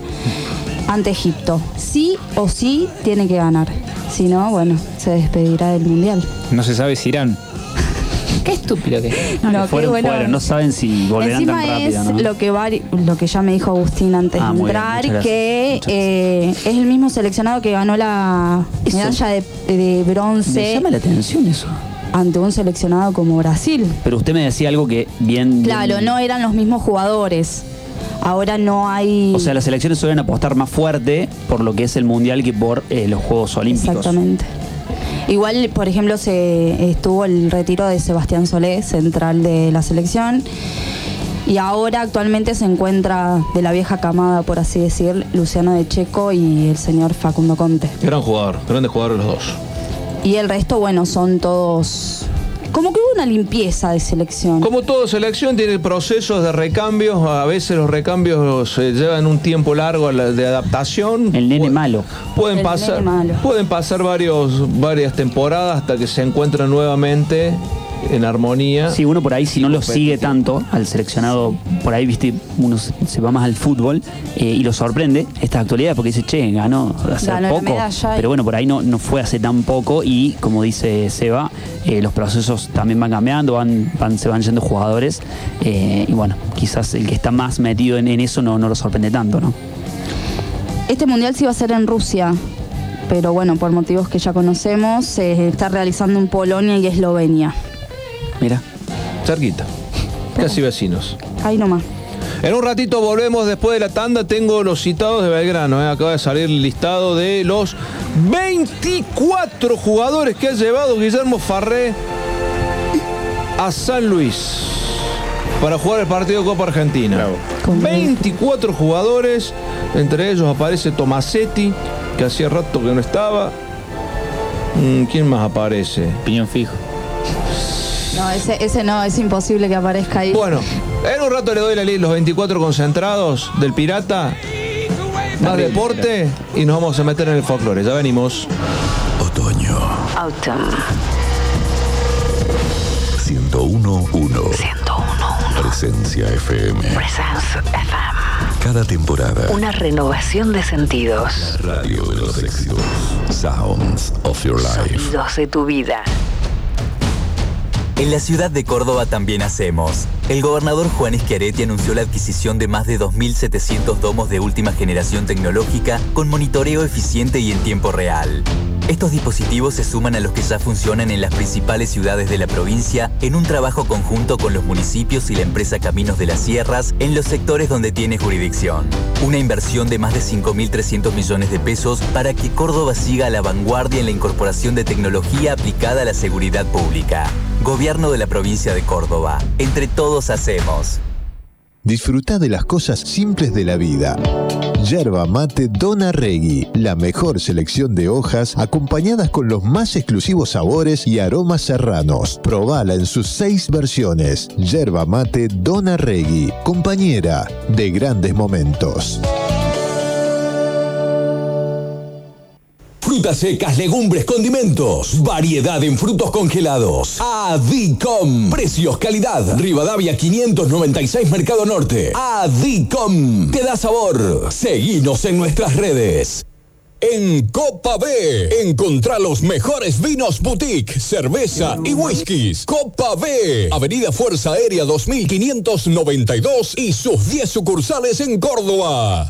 ante Egipto. Sí o sí tiene que ganar. Si no, bueno, se despedirá del Mundial. No se sabe si irán. Qué estúpido que es. No, fueron, bueno. fueron, no saben si volverán Encima tan rápido, es ¿no? lo que lo que ya me dijo Agustín antes Ah, de bien, entrar, que eh, es el mismo seleccionado que ganó la medalla de, de bronce Me llama la atención eso. Ante un seleccionado como Brasil. Pero usted me decía algo que bien. Claro, bien- no eran los mismos jugadores. Ahora no hay. O sea, las selecciones suelen apostar más fuerte por lo que es el mundial que por eh, los Juegos Olímpicos. Exactamente. Igual, por ejemplo, se estuvo el retiro de Sebastián Solé, central de la selección. Y ahora actualmente se encuentra de la vieja camada, por así decir, Luciano de Checo y el señor Facundo Conte. Gran jugador, grandes jugadores los dos. Y el resto, bueno, son todos. Como que hubo una limpieza de selección. Como toda selección tiene procesos de recambios, a veces los recambios se llevan un tiempo largo de adaptación. El nene malo. Pueden El pasar, nene malo. pueden pasar varios, varias temporadas hasta que se encuentran nuevamente en armonía. Sí, uno por ahí, si no lo sigue tanto al seleccionado, por ahí, viste, uno se va más al fútbol eh, y lo sorprende esta actualidad porque dice, che, ganó hace Ganó poco. Pero bueno, por ahí no, no fue hace tan poco y, como dice Seba, eh, los procesos también van cambiando, van, van- se van yendo jugadores eh, y bueno, quizás el que está más metido en, en eso no, no lo sorprende tanto, ¿no? Este mundial sí va a ser en Rusia, pero bueno, por motivos que ya conocemos, se está realizando en Polonia y Eslovenia. Mira. Cerquita. Casi vecinos. Ahí nomás. En un ratito volvemos después de la tanda. Tengo los citados de Belgrano. ¿eh? Acaba de salir el listado de los 24 jugadores que ha llevado Guillermo Farré a San Luis para jugar el partido de Copa Argentina. 24 jugadores, entre ellos aparece Tomasetti, que hacía rato que no estaba. Mm, ¿Quién más aparece? Piñón fijo. No, ese, ese no, es imposible que aparezca ahí. Bueno, en un rato le doy la lista, los 24 concentrados del Pirata. Más deporte y nos vamos a meter en el folclore. Ya venimos. Otoño Autumn. 1011 101. Presencia FM. Presence FM. Cada temporada. Una renovación de sentidos. Radio de los éxitos. Sounds of your life. Sonidos de tu vida. En la ciudad de Córdoba también hacemos. El gobernador Juan Schiaretti anunció la adquisición de más de 2.700 domos de última generación tecnológica con monitoreo eficiente y en tiempo real. Estos dispositivos se suman a los que ya funcionan en las principales ciudades de la provincia en un trabajo conjunto con los municipios y la empresa Caminos de las Sierras en los sectores donde tiene jurisdicción. Una inversión de más de 5.300 millones de pesos para que Córdoba siga a la vanguardia en la incorporación de tecnología aplicada a la seguridad pública. Gobierno de la provincia de Córdoba. Entre todos hacemos. Disfruta de las cosas simples de la vida. Yerba mate Dona Regui, la mejor selección de hojas acompañadas con los más exclusivos sabores y aromas serranos. Probala en sus seis versiones. Yerba mate Dona Regui, compañera de grandes momentos. Frutas secas, legumbres, condimentos. Variedad en frutos congelados. Adicom. Precios, calidad. Rivadavia 596 Mercado Norte. Adicom. Te da sabor. Seguinos en nuestras redes. En Copa B, encontrá los mejores vinos boutique, cerveza y whiskies. Copa B, Avenida Fuerza Aérea 2592 y sus 10 sucursales en Córdoba.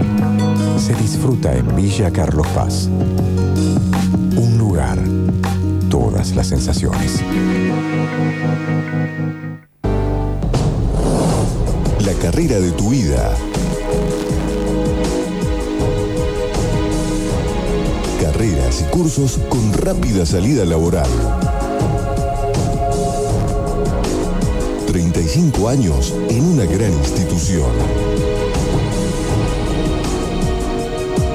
se disfruta en Villa Carlos Paz. Un lugar, todas las sensaciones. La carrera de tu vida. Carreras y cursos con rápida salida laboral. 35 años en una gran institución.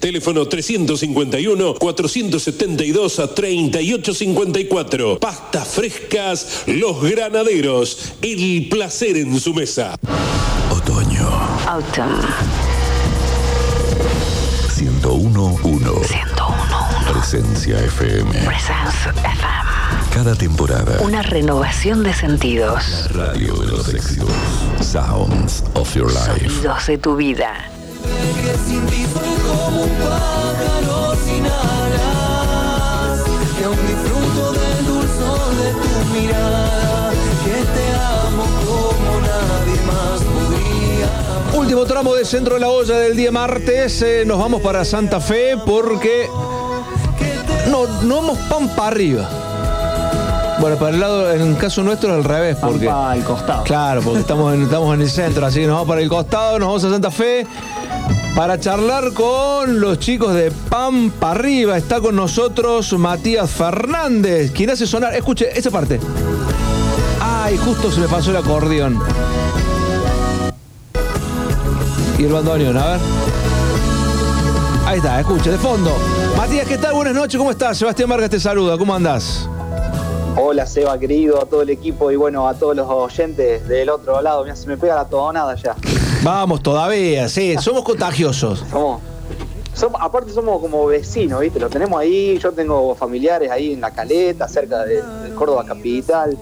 Teléfono 351-472 a 3854. Pastas frescas Los Granaderos. El placer en su mesa. Otoño. Autumn. 1011. 1011. Presencia FM. Presence FM. Cada temporada. Una renovación de sentidos. Radio de los éxitos. Sounds of your life. Sonidos de tu vida. Que sin ti soy como un pájaro sin alas Que aún disfruto del dulzor de tu mirada Que te amo como nadie más podría Último tramo de Centro de la Olla del día martes. eh, nos vamos para Santa Fe porque no, no vamos pan para arriba. Bueno, para el lado, en el caso nuestro es al revés. Porque, al costado. Claro, porque estamos en, estamos en el centro, así que nos vamos para el costado, nos vamos a Santa Fe. para charlar con los chicos de Pampa Arriba. Está con nosotros Matías Fernández, quien hace sonar. Escuche esa parte. Ay, justo se me pasó el acordeón. Y el bandoneón, a ver. Ahí está, escuche, de fondo. Matías, ¿qué tal? Buenas noches, ¿cómo estás? Sebastián Vargas te saluda, ¿cómo andás? Hola Seba querido, a todo el equipo y bueno, a todos los oyentes del otro lado. Mira, se me pega la tonada ya. Vamos, todavía, sí, *laughs* somos contagiosos. Somos, somos- aparte somos como vecinos, ¿viste? Lo tenemos ahí, yo tengo familiares ahí en la caleta, cerca de, de Córdoba Capital.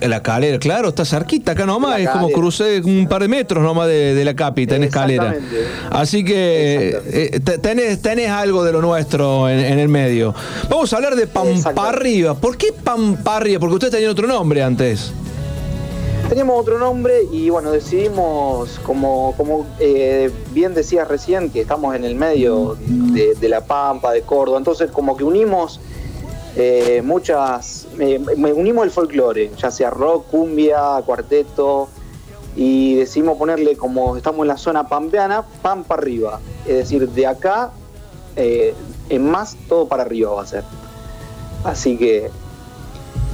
La calera, claro, está cerquita acá nomás, es como crucé un par de metros nomás de, de la capita en escalera. Así que eh, te- tenés, tenés algo de lo nuestro en, en el medio. Vamos a hablar de Pampa Arriba. ¿Por qué Pampa Arriba? Porque ustedes tenían otro nombre antes. Teníamos otro nombre y bueno, decidimos, como, como eh, bien decías recién, que estamos en el medio de, de La Pampa, de Córdoba, entonces como que unimos eh, muchas, eh, me unimos el folclore, ya sea rock, cumbia, cuarteto, y decidimos ponerle como estamos en la zona pampeana, Pampa arriba, es decir, de acá eh, en más todo para arriba va a ser. Así que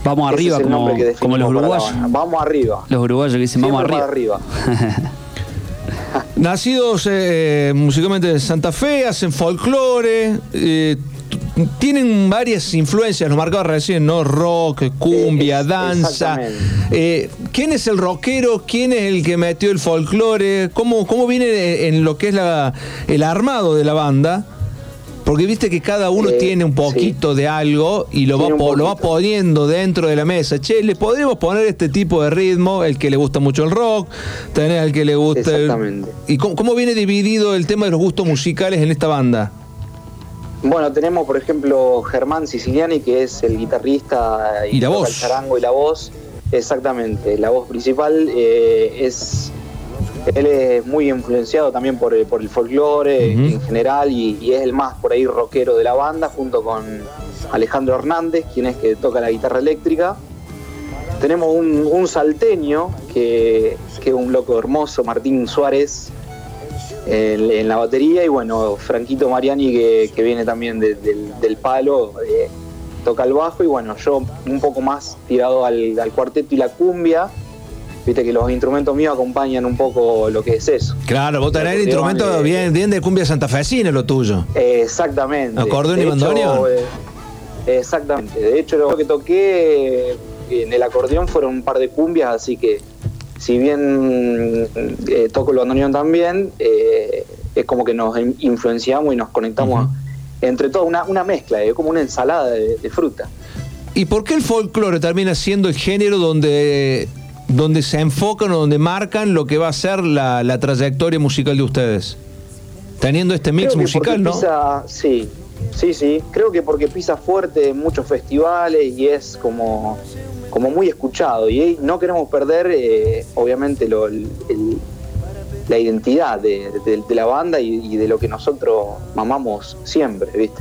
Vamos arriba como, como los para uruguayos. Vamos arriba. Los uruguayos que dicen vamos arriba. para arriba. *laughs* Nacidos eh, musicalmente en Santa Fe, hacen folclore, eh, tienen varias influencias, lo marcaba recién, ¿no? Rock, cumbia, danza. Eh, ¿Quién es el rockero? ¿Quién es el que metió el folclore? ¿Cómo, cómo viene en lo que es la, el armado de la banda? Porque viste que cada uno tiene un poquito de algo y lo va, Tiene lo va poniendo dentro de la mesa. Che, le podríamos poner este tipo de ritmo, el que le gusta mucho el rock, tenés al que le gusta el- Exactamente. ¿Y cómo, cómo viene dividido el tema de los gustos musicales en esta banda? Bueno, tenemos por ejemplo Germán Siciliani, que es el guitarrista Y la voz. el charango y la voz. Exactamente, la voz principal eh, es. Él es muy influenciado también por, el- por el folclore en general y, y es el más por ahí rockero de la banda, junto con Alejandro Hernández, quien es que toca la guitarra eléctrica. Tenemos un, un salteño que, que es un loco hermoso, Martín Suárez, en, en la batería y bueno, Franquito Mariani que, que viene también de- del, del palo, eh, toca el bajo y bueno, yo un poco más tirado al, al cuarteto y la cumbia, viste que los instrumentos míos acompañan un poco lo que es eso. Claro, vos tenés instrumentos eh, bien, bien de cumbia santafesina, lo tuyo. Exactamente. ¿Acordeón y bandoneón? eh, exactamente. De hecho, lo que toqué en el acordeón fueron un par de cumbias, así que si bien eh, toco el bandoneón también, eh, es como que nos in- influenciamos y nos conectamos entre todos, una, una mezcla, es como una ensalada de, de fruta. ¿Y por qué el folclore termina siendo el género donde, donde se enfocan o donde marcan lo que va a ser la, la trayectoria musical de ustedes? Teniendo este mix musical, ¿no? pisa- sí, sí, sí. Creo que porque pisa fuerte en muchos festivales y es como, como muy escuchado. Y no queremos perder, eh, obviamente, lo- el- el- la identidad de, de- de la banda y, y de lo que nosotros mamamos siempre, ¿viste?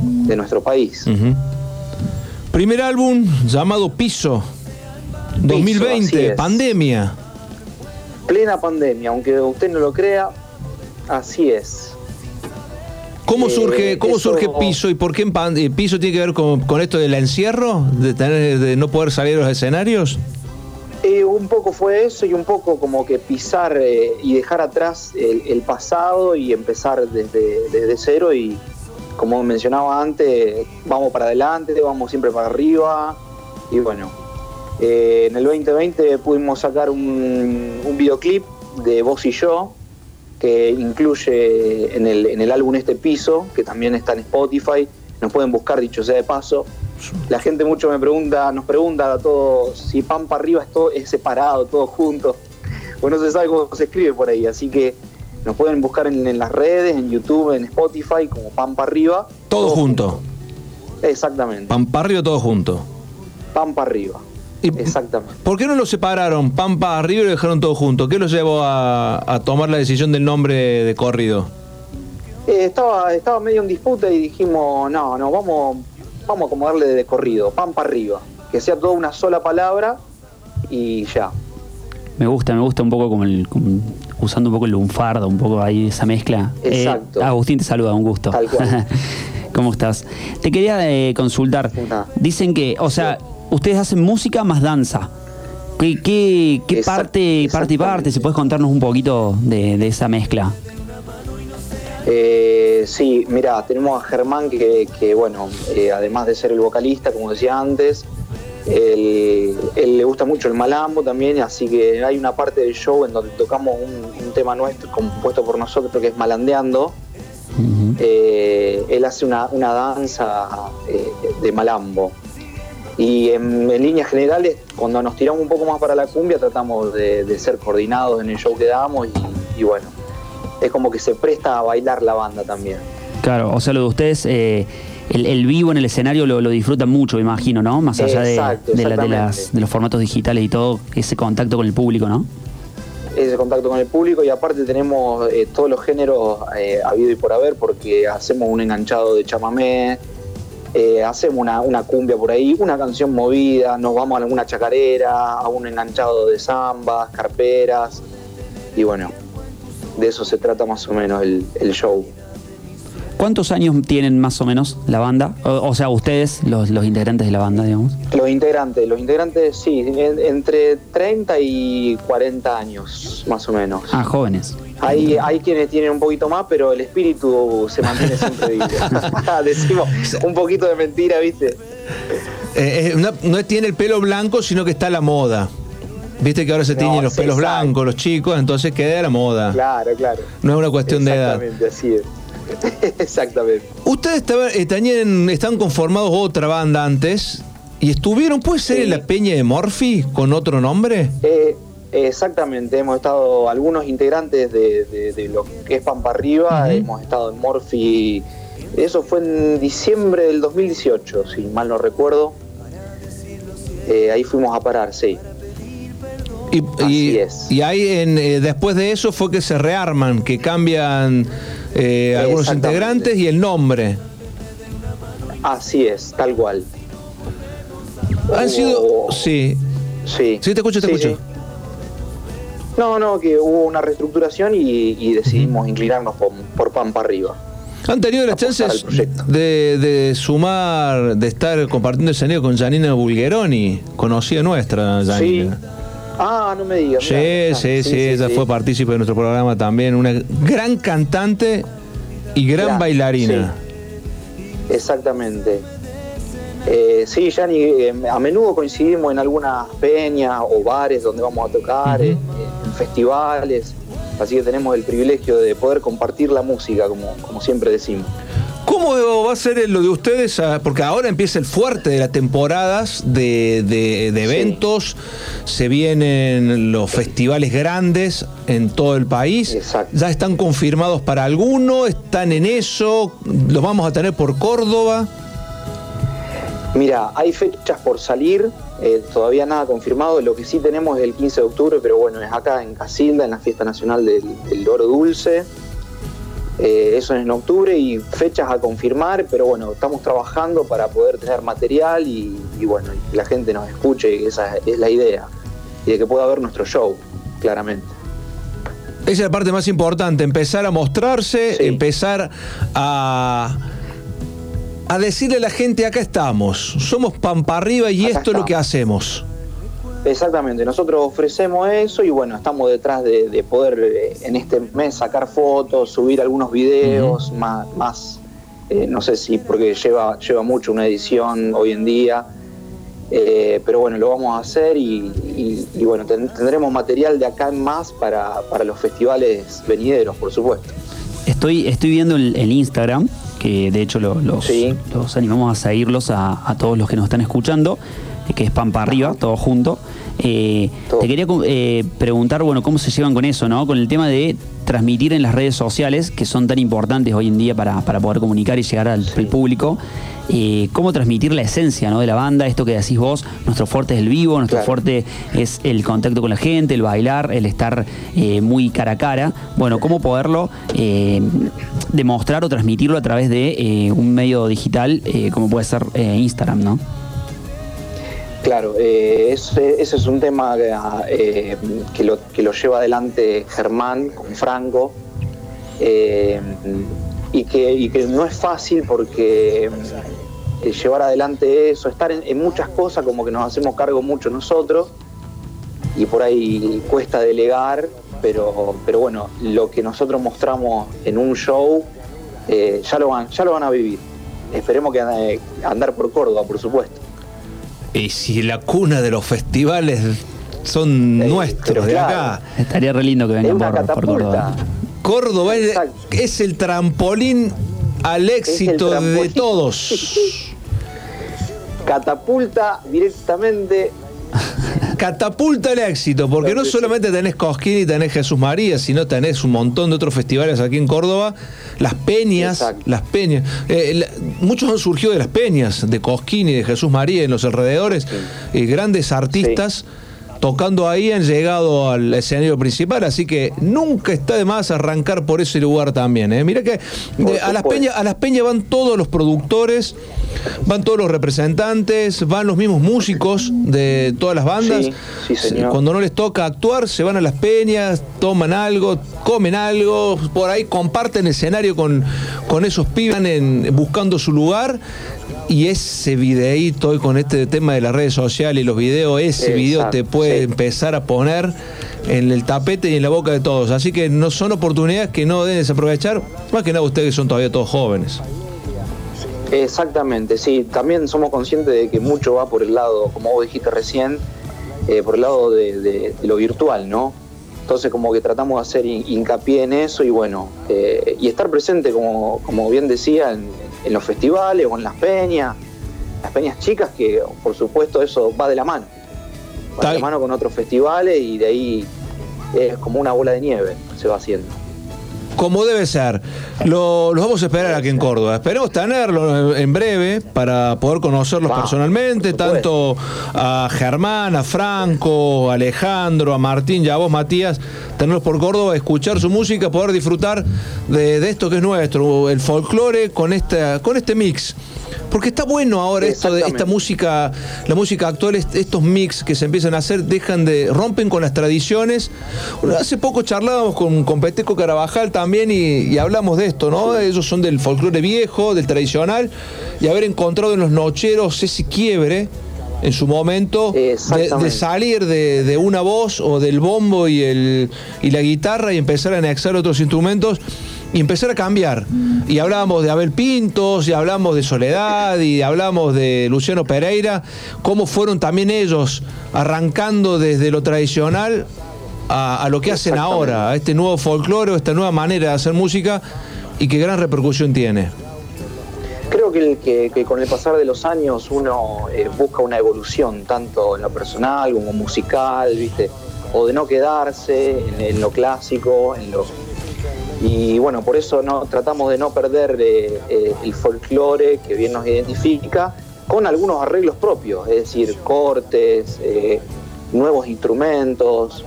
De nuestro país. Primer álbum llamado Piso, 2020, así es. pandemia. Plena pandemia, aunque usted no lo crea, así es. ¿Cómo Eh, surge, cómo surge Piso y por qué Piso tiene que ver con, con esto del encierro, de, tener, de no poder salir a los escenarios? Eh, un poco fue eso y un poco como que pisar eh, y dejar atrás el, el pasado y empezar desde, desde cero y como mencionaba antes, vamos para adelante, vamos siempre para arriba y bueno, eh, en el 2020 pudimos sacar un, un videoclip de Vos y Yo que incluye en el, en el álbum este piso, que también está en Spotify, nos pueden buscar dicho sea de paso. La gente mucho me pregunta, nos pregunta a todos si Pampa arriba es, todo, es separado, todo junto. Pues no se sabe cómo se escribe por ahí, así que nos pueden buscar en, en las redes, en YouTube, en Spotify, como Pampa arriba. Todo junto. Exactamente, Pamparrio todo junto. Pampa arriba. Exactamente. ¿Por qué no lo separaron? Pampa arriba y lo dejaron todo junto. ¿Qué los llevó a, a tomar la decisión del nombre de corrido? Eh, estaba, estaba medio en disputa y dijimos, no, no, vamos, vamos a acomodarle de corrido, Pampa arriba. Que sea toda una sola palabra y ya. Me gusta, me gusta un poco como el. como- usando un poco el lunfardo, un poco ahí esa mezcla. Eh, Exacto. Agustín te saluda, un gusto. Tal cual. *laughs* ¿Cómo estás? Te quería eh, consultar. Dicen que, o sea, ustedes hacen música más danza. ¿Qué, qué, qué parte, parte y parte? ¿Se puedes contarnos un poquito de, de esa mezcla? Eh, sí, mira, tenemos a Germán que, que, bueno, eh, además de ser el vocalista, como decía antes, él, él le gusta mucho el malambo también, así que hay una parte del show en donde tocamos un, un tema nuestro compuesto por nosotros que es Malandeando. Eh, él hace una, una danza de malambo. Y en, en líneas generales, cuando nos tiramos un poco más para la cumbia, tratamos de, de ser coordinados en el show que damos y, y bueno, es como que se presta a bailar la banda también. Claro, o sea, lo de ustedes, eh, el, el vivo en el escenario lo, lo disfrutan mucho, me imagino, ¿no? Más allá de, Exacto, de la- de las- de los formatos digitales y todo, ese contacto con el público, ¿no? ese contacto con el público y aparte tenemos eh, todos los géneros eh, habido y por haber porque hacemos un enganchado de chamamé, eh, hacemos una, una cumbia por ahí, una canción movida, nos vamos a alguna chacarera, a un enganchado de zambas, carperas y bueno, de eso se trata más o menos el, el show. ¿Cuántos años tienen más o menos la banda? O, o sea, ustedes, los, los integrantes de la banda, digamos. Los integrantes, los integrantes sí, en- entre 30 y 40 años más o menos. Ah, jóvenes. Hay, hay quienes tienen un poquito más, pero el espíritu se mantiene siempre vivo. *laughs* Decimos un poquito de mentira, ¿viste? Eh, eh, no, no tiene el pelo blanco, sino que está a la moda. Viste que ahora se No, tiñen los pelos exacto. blancos, los chicos, entonces queda a la moda. Claro, claro. No es una cuestión de edad. Exactamente, así es. *laughs* Exactamente. Ustedes estaban- eh, estaban conformados otra banda antes y estuvieron, ¿puede ser en la Peña de Morphy con otro nombre? Eh, exactamente, hemos estado algunos integrantes de, de- de lo que es Pampa Arriba, hemos estado en Morphy, eso fue en diciembre del 2018, si mal no recuerdo. Eh, ahí fuimos a parar, sí. Y, y, y ahí en, eh, después de eso fue que se rearman, que cambian eh, algunos integrantes y el nombre. Así es, tal cual. Han sido. Sí. Sí. Sí, te escucho, te Sí, escucho. sí. No, no, que hubo una reestructuración y, y decidimos inclinarnos por, por Pampa Arriba. ¿Han tenido las chances de, de sumar, de estar compartiendo escenario con Janina Bulgeroni? Conocida nuestra, Janina. Ah, no me digas. Sí, mirá, sí, sí, sí, ella sí. fue partícipe de nuestro programa también. Una gran cantante y gran bailarina. Exactamente. Eh, sí, Yani, eh, a menudo coincidimos en algunas peñas o bares donde vamos a tocar, eh, festivales, así que tenemos el privilegio de poder compartir la música, como, como siempre decimos. ¿Cómo va a ser lo de ustedes? Ah, Porque ahora empieza el fuerte de las temporadas de, de- de eventos, se vienen los festivales grandes en todo el país. ¿Ya están confirmados para alguno? ¿Están en eso? ¿Los vamos a tener por Córdoba? Mira, hay fechas por salir, eh, todavía nada confirmado, lo que sí tenemos es el 15 de octubre, pero bueno, es acá en Casilda, en la Fiesta Nacional del, del Oro Dulce. Eh, eso es en octubre y fechas a confirmar, pero bueno, estamos trabajando para poder tener material y, y bueno, y que la gente nos escuche, esa es la idea, y de que pueda ver nuestro show, claramente. Esa es la parte más importante, empezar a mostrarse, empezar a, a decirle a la gente, acá estamos, somos Pampa Arriba y Acá esto es lo que hacemos. Exactamente, nosotros ofrecemos eso y bueno, estamos detrás de, de poder eh, en este mes sacar fotos, subir algunos videos más, más eh, no sé si porque lleva, lleva mucho una edición hoy en día, eh, pero bueno, lo vamos a hacer y, y- y bueno, ten- tendremos material de acá en más para, para los festivales venideros, por supuesto. Estoy, estoy viendo el, el Instagram, que de hecho lo- los, los animamos a seguirlos a, a todos los que nos están escuchando, eh, que es Pampa Arriba, todo junto. Eh, te quería eh, preguntar, bueno, cómo se llevan con eso, ¿no? Con el tema de transmitir en las redes sociales, que son tan importantes hoy en día para, para poder comunicar y llegar al, al público. eh, cómo transmitir la esencia ¿no? de la banda, esto que decís vos, nuestro fuerte es el vivo, nuestro fuerte es el contacto con la gente, el bailar, el estar eh, muy cara a cara. Bueno, cómo poderlo eh, demostrar o transmitirlo a través de eh, un medio digital como puede ser Instagram, ¿no? Claro, eh, ese, es un tema eh, que, lo, lleva adelante Germán con Franco eh, y, que, no es fácil porque llevar adelante eso, estar en, muchas cosas como que nos hacemos cargo mucho nosotros y por ahí cuesta delegar, pero, pero bueno, lo que nosotros mostramos en un show ya, lo van, ya lo van a vivir. Esperemos que andar por Córdoba, por supuesto. Y si la cuna de los festivales son nuestros de acá. Estaría re lindo que vengan por, por Córdoba. Córdoba es, es el trampolín al éxito de todos. *laughs* Catapulta directamente Catapulta el éxito, porque no solamente tenés Cosquín y tenés Jesús María, sino tenés un montón de otros festivales aquí en Córdoba. Las peñas, las peñas. eh, la- muchos han surgido de las peñas, de Cosquín y de Jesús María en los alrededores. eh, grandes artistas tocando ahí han llegado al escenario principal, así que nunca está de más arrancar por ese lugar también. ¿eh? Mira que de- a, las peñas, a las peñas van todos los productores, van todos los representantes, van los mismos músicos de todas las bandas. Sí, sí, señor. Cuando no les toca actuar, se van a las peñas, toman algo, comen algo, por ahí comparten escenario con, con esos pibes en- buscando su lugar. Y ese videíto hoy con este tema de las redes sociales y los videos, ese video te puede sí. empezar a poner en el tapete y en la boca de todos. Así que no son oportunidades que no deben desaprovechar, más que nada ustedes que son todavía todos jóvenes. Exactamente, sí. También somos conscientes de que mucho va por el lado, como vos dijiste recién, eh, por el lado de, de- de lo virtual, ¿no? Entonces como que tratamos de hacer hin- hincapié en eso y bueno, eh, y estar presente, como, como bien decía, en, en los festivales o en las peñas, las peñas chicas, que por supuesto eso va de la mano. Va de la mano con otros festivales y de ahí es como una bola de nieve, se va haciendo. Como debe ser. Lo- los vamos a esperar aquí en Córdoba. Esperemos tenerlo en breve para poder conocerlos personalmente, tanto a Germán, a Franco, a Alejandro, a Martín y a vos, Matías, tenerlos por Córdoba, escuchar su música, poder disfrutar de, de esto que es nuestro, el folclore con, esta, con este mix. Porque está bueno ahora esto de esta música, la música actual, est- estos mix que se empiezan a hacer, dejan de, rompen con las tradiciones. Hace poco charlábamos con, con Peteco Carabajal también y, y hablamos de esto, ¿no? Ellos son del folclore viejo, del tradicional, y haber encontrado en los nocheros ese quiebre en su momento de, salir de, de una voz o del bombo y, el, y la guitarra y empezar a anexar otros instrumentos y empezar a cambiar. Y hablábamos de Abel Pintos, y hablamos de Soledad, y hablamos de Luciano Pereira, cómo fueron también ellos arrancando desde lo tradicional a, a lo que hacen ahora, a este nuevo folclore, esta nueva manera de hacer música y qué gran repercusión tiene. Creo que, el- que- que con el pasar de los años uno eh, busca una evolución, tanto en lo personal como musical, ¿viste? O de no quedarse en, en lo clásico, en lo... Y bueno, por eso no, tratamos de no perder eh, eh, el folclore que bien nos identifica, con algunos arreglos propios, es decir, cortes, nuevos instrumentos,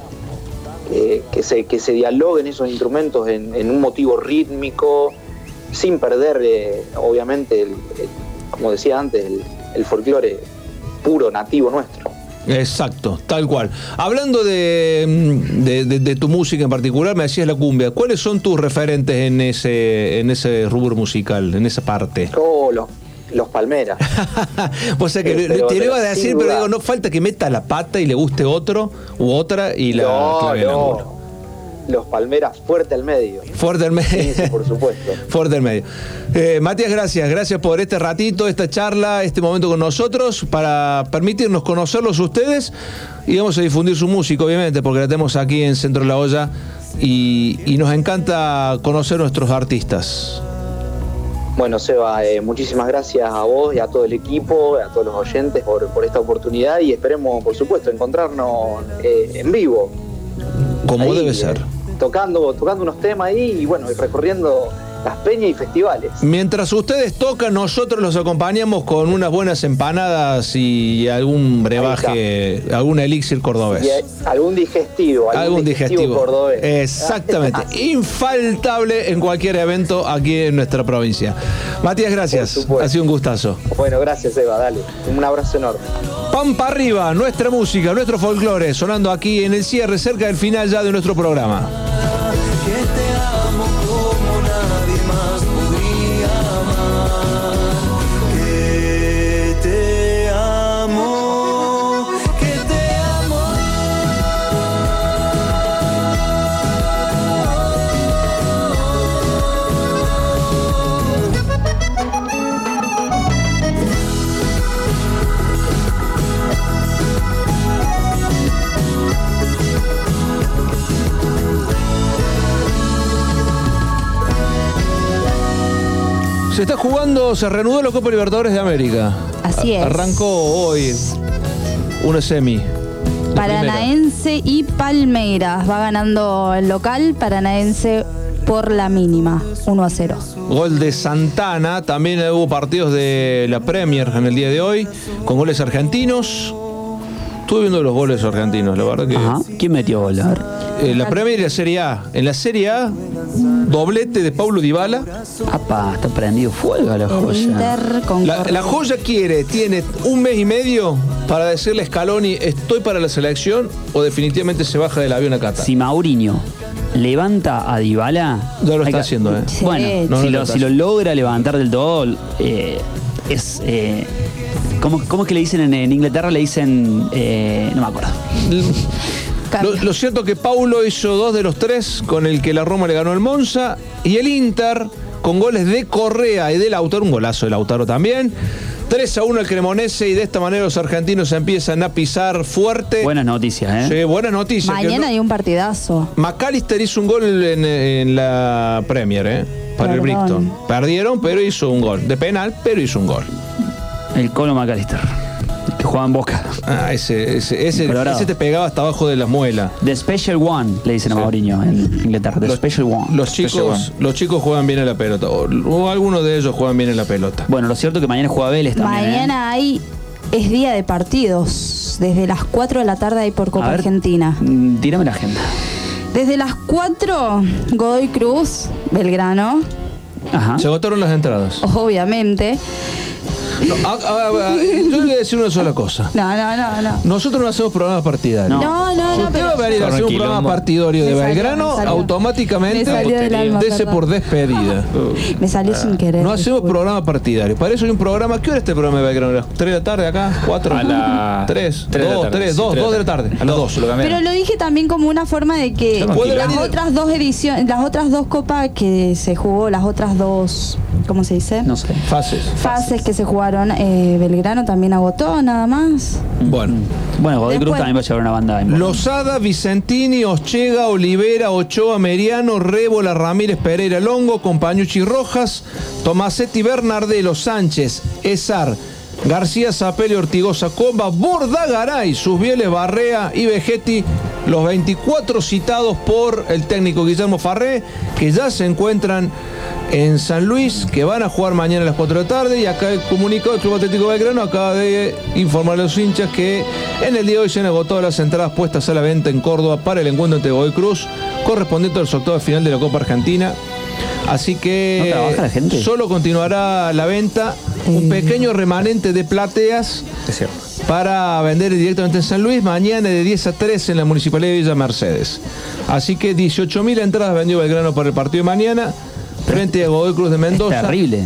eh, que, se, que se dialoguen esos instrumentos en, en un motivo rítmico, sin perder, eh, obviamente, el- el- como decía antes, el, el folclore puro, nativo nuestro. Exacto, tal cual. Hablando de, mm, de- de- de tu música en particular, me decías la cumbia. ¿Cuáles son tus referentes en ese, en ese rubro musical, en esa parte? Oh, los, los palmeras. *laughs* O sea que Eh, pero- te lo iba a decir, pero digo, no falta que meta la pata y le guste otro u otra y la No, no. Los palmeras fuerte al medio. Fuerte al medio. Sí, sí, por supuesto. *laughs* Fuerte al medio. Eh, Matías, gracias. Gracias por este ratito, esta charla, este momento con nosotros, para permitirnos conocerlos ustedes y vamos a difundir su música, obviamente, porque la tenemos aquí en Centro de la Olla y, y nos encanta conocer nuestros artistas. Bueno, Seba, eh, muchísimas gracias a vos y a todo el equipo, a todos los oyentes por, por esta oportunidad y esperemos, por supuesto, encontrarnos eh, en vivo. Como Ahí, debe eh, ser. tocando, tocando unos temas ahí y bueno, y recorriendo las peñas y festivales. Mientras ustedes tocan, nosotros los acompañamos con unas buenas empanadas y algún brebaje, algún elixir cordobés. Y hay algún digestivo, algún, Algún digestivo. cordobés. Exactamente. *laughs* Infaltable en cualquier evento aquí en nuestra provincia. Matías, gracias. Ha sido un gustazo. Bueno, gracias Eva, dale. Un abrazo enorme. Pampa arriba, nuestra música, nuestro folclore, sonando aquí en el cierre, cerca del final ya de nuestro programa. Se está jugando, se reanudó la Copa Libertadores de América. Así es. Arrancó hoy una semi. Paranaense y Palmeiras. Va ganando el local, Paranaense por la mínima, 1 a 0. Gol de Santana. También hubo partidos de la Premier en el día de hoy, con goles argentinos. Estuve viendo los goles argentinos, la verdad que. Ajá. ¿Quién metió gol? A ver. Eh, la Premier y la Serie A. En la Serie A, doblete de Paulo Dybala. Apa, está prendido fuego la joya. La, la joya quiere, tiene un mes y medio para decirle a Scaloni, estoy para la selección o definitivamente se baja del avión a Qatar. Si Mauriño levanta a Dybala. Ya lo está que- haciendo, ¿eh? Sí. Bueno, No, si, no lo, lo si está lo logra levantar del todo, eh, es. eh, ¿cómo, cómo es que le dicen en, en Inglaterra? Le dicen. eh, no me acuerdo. Lo, lo cierto que Paulo hizo dos de los tres con el que la Roma le ganó el Monza y el Inter con goles de Correa y de Lautaro, un golazo de Lautaro también. 3 a 1 el Cremonese y de esta manera los argentinos empiezan a pisar fuerte. Buenas noticias, ¿eh? Sí, buenas noticias. Mañana no- hay un partidazo. McAllister hizo un gol en, en la Premier, ¿eh? Para el. Brixton. Perdieron, pero hizo un gol. De penal, pero hizo un gol. El Colo McAllister. Que juega en Boca. Ah, ese, ese, ese, Colorado. ese te pegaba hasta abajo de las muelas. The Special One, le dicen a Mauriño en Inglaterra. The Special One. Los chicos, los chicos juegan bien en la pelota. O, o algunos de ellos juegan bien en la pelota. Bueno, lo cierto es que mañana juega Vélez también. ¿eh? Mañana hay. Es día de partidos. Desde las 4 de la tarde hay por Copa ver. Argentina. Mm, Tírame la agenda. Desde las 4, Godoy Cruz, Belgrano, Ajá. Se agotaron las entradas. obviamente. No, ah, ah, ah, yo le voy a decir una sola cosa. No, no, no, no. Nosotros no hacemos programas partidarios. No, no, no, Si usted pero- va a venir a hacer un Quilombo. programa partidario de Me salió, Belgrano, me salió. automáticamente Me salió del alma, dese perdón. por despedida. *laughs* Me salió sin querer. No hacemos programa partidario. Para eso hay un programa. ¿Qué hora está el programa de Belgrano? ¿A las 3 de la tarde acá? ¿4? A las 3. tres de la 2, tarde, 3, sí, 2, tres 2 de la tarde. A las 2. Lo cambiaron. Pero lo dije también como una forma de que Puede las venir- otras dos ediciones, las otras dos copas que se jugó, las otras dos, ¿cómo se dice? No sé. Fases. Fases que se jugaron, eh, Belgrano también agotó, nada más. Bueno. Bueno, Godoy Cruz también va a llevar una banda en Lozada, Vicentini, Ochega, Olivera, Ochoa, Meriano, Rébola, Ramírez, Pereira, Longo, Compañucci Rojas, Tomasetti, Bernardelo, Sánchez, Esar, García Zapelli, Ortigosa, Comba, Bordagaray, Susbieles, Barrea y Vegetti, los 24 citados por el técnico Guillermo Farré, que ya se encuentran en San Luis, que van a jugar mañana a las 4 de la tarde. Y acá el comunicado del Club Atlético Belgrano acaba de informar a los hinchas que en el día de hoy se han agotado las entradas puestas a la venta en Córdoba para el encuentro entre Godoy Cruz, correspondiente al sorteo final de la Copa Argentina. Así que ¿No trabaja la gente? solo continuará la venta, un pequeño remanente de plateas Es cierto. para vender directamente en San Luis, mañana de 10 a 13 en la Municipalidad de Villa Mercedes. Así que 18.000 entradas vendió Belgrano para el partido de mañana, frente a Godoy Cruz de Mendoza. Es terrible.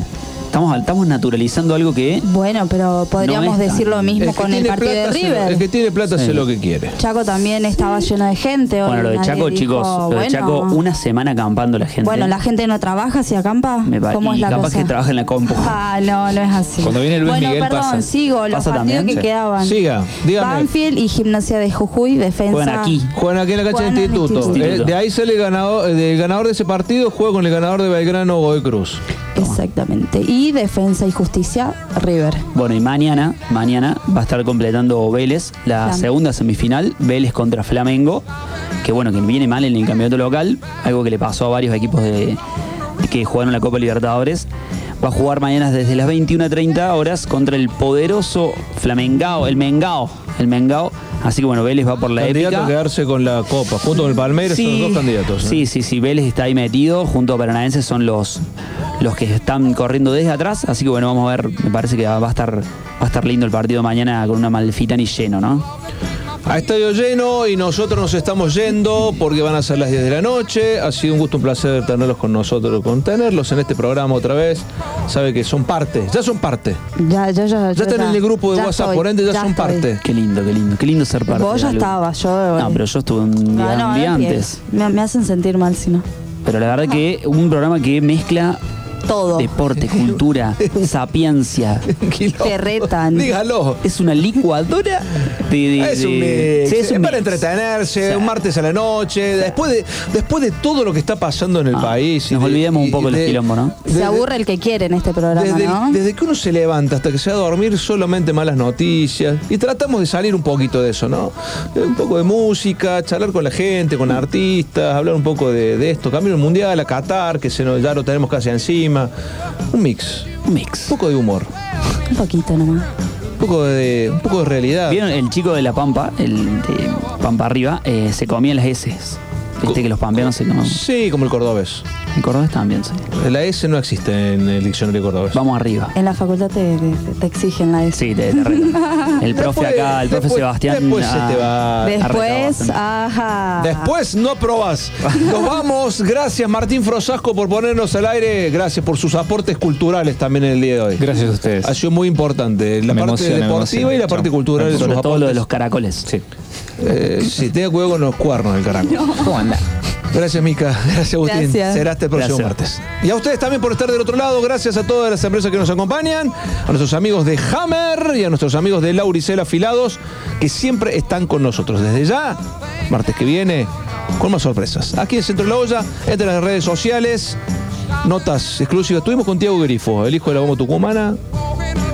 Estamos, estamos naturalizando algo que. Bueno, pero podríamos No decir lo mismo con el partido de River. El que tiene plata Sí. hace lo que quiere. Chaco también estaba lleno de gente. hoy Bueno, lo de Chaco, dijo, chicos, lo de Chaco, una semana acampando la gente. Bueno, la gente no trabaja, si acampa. Me ¿Cómo y es la capaz cosa? que trabaja en la compu. *laughs* Ah, no, no es así. Cuando viene Luis bueno, Miguel perdón, pasa. sigo. Los ¿Pasa partidos también? que Sí. quedaban. Siga, dígame. Banfield y Gimnasia de Jujuy, defensa. Juegan aquí. Juegan aquí en la cancha del en el instituto. instituto. Eh, de ahí sale el ganador, eh, el ganador de ese partido, juega con el ganador de Belgrano Godoy Cruz. Exactamente. Y Defensa y Justicia, River. Bueno, y mañana, mañana va a estar completando Vélez la Flam. segunda semifinal, Vélez contra Flamengo, que bueno, que viene mal en el campeonato local, algo que le pasó a varios equipos de, de que jugaron la Copa Libertadores. Va a jugar mañana desde las 21.30 horas contra el poderoso Flamengao, el Mengao. El Mengao. Así que bueno, Vélez va por la Candidato épica. a quedarse con la Copa, junto con el Palmeiras, son los dos candidatos. ¿eh? Sí, sí, sí, Vélez está ahí metido, junto a Paranaense son los, los que están corriendo desde atrás, así que bueno, vamos a ver, me parece que va a estar, va a estar lindo el partido mañana con una malfita ni lleno, ¿no? A estadio lleno y nosotros nos estamos yendo porque van a ser las 10 de la noche. Ha sido un gusto, un placer tenerlos con nosotros, con tenerlos en este programa otra vez. Sabe que son parte, ya son parte. Ya, ya, ya. Ya están en el grupo de ya WhatsApp, estoy, por ende ya, son estoy. parte. Qué lindo, qué lindo, qué lindo ser parte. Vos ya estabas, yo. No, pero yo estuve un día, No, no, un día antes. Me, me hacen sentir mal si no. Pero la verdad que un programa que mezcla Todo. deporte, cultura, *laughs* sapiencia. *laughs* Te retan. Dígalo. Es una licuadora de. de- Es un de- mix, Sí, es un para mix. entretenerse, un martes a la noche, después de, después de todo lo que está pasando en el país. Ah, Nos de- olvidemos un poco y los de- quilombos, ¿no? Se aburre el que quiere en este programa, Desde, ¿no? desde que uno se levanta hasta que se va a dormir, solamente malas noticias. Y tratamos de salir un poquito de eso, ¿no? Eh, Un poco de música, charlar con la gente, con artistas, hablar un poco de, de esto. Camino mundial, a Qatar, que se nos, ya lo tenemos casi encima. Un mix. Un mix. Un poco de humor. Un poquito nomás. Un poco de, un poco de realidad. ¿Vieron el chico de la Pampa, el de Pampa Arriba, eh, se comía las S? Viste que los pampeanos se comen. Sí, como el cordobés. El cordobés también, sí. La S no existe en el diccionario cordobés. Vamos arriba. En la facultad te, te- te exigen la S. Sí, te, te retan. *laughs* El profe Después- acá, el profe después- Sebastián. después se ah, te va- Después, ajá. Después no probás. Nos vamos. Gracias Martín Frosasco por ponernos al aire. Gracias por sus aportes culturales también en el día de hoy. Gracias a ustedes. Ha sido muy importante. La Me parte emociona, me deportiva emociona. y la parte Chao. cultural de sus Sobre todo lo de aportes. los caracoles. Sí. Eh, sí, tenga cuidado con los cuernos del caracol. ¿Cómo anda? Gracias, Mica. Gracias, Agustín. Gracias. Será hasta el próximo Gracias. martes. Y a ustedes también por estar del otro lado. Gracias a todas las empresas que nos acompañan, a nuestros amigos de Hammer y a nuestros amigos de Lauricel Afilados, que siempre están con nosotros. Desde ya, martes que viene, con más sorpresas. Aquí en Centro de la Olla, entre las redes sociales, notas exclusivas. Estuvimos con Tiago Grifo, el hijo de la bomba tucumana.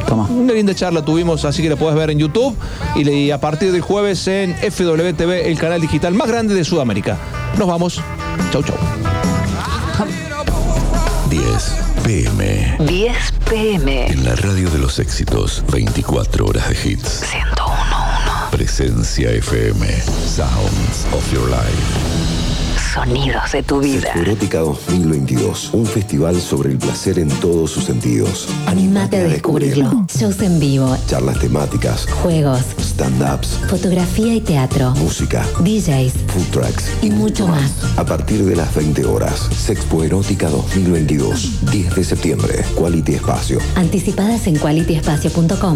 Toma. Una linda charla tuvimos, así que la puedes ver en YouTube y, le- y a partir del jueves en FWTV, el canal digital más grande de Sudamérica. Nos vamos. Chau, chau. 10 pm. 10 pm. En la radio de los éxitos, 24 horas de hits. 101.1. Presencia FM. Sounds of your life. Sonidos de tu vida. Erótica 2022, un festival sobre el placer en todos sus sentidos. Animate a descubrirlo. Shows en vivo, Charlas temáticas, juegos, stand-ups, fotografía y teatro, música, DJs food trucks y mucho más. A partir de las 20 horas, Sexpo Erótica 2022, 10 de septiembre, Quality Espacio. Anticipadas en qualityespacio.com.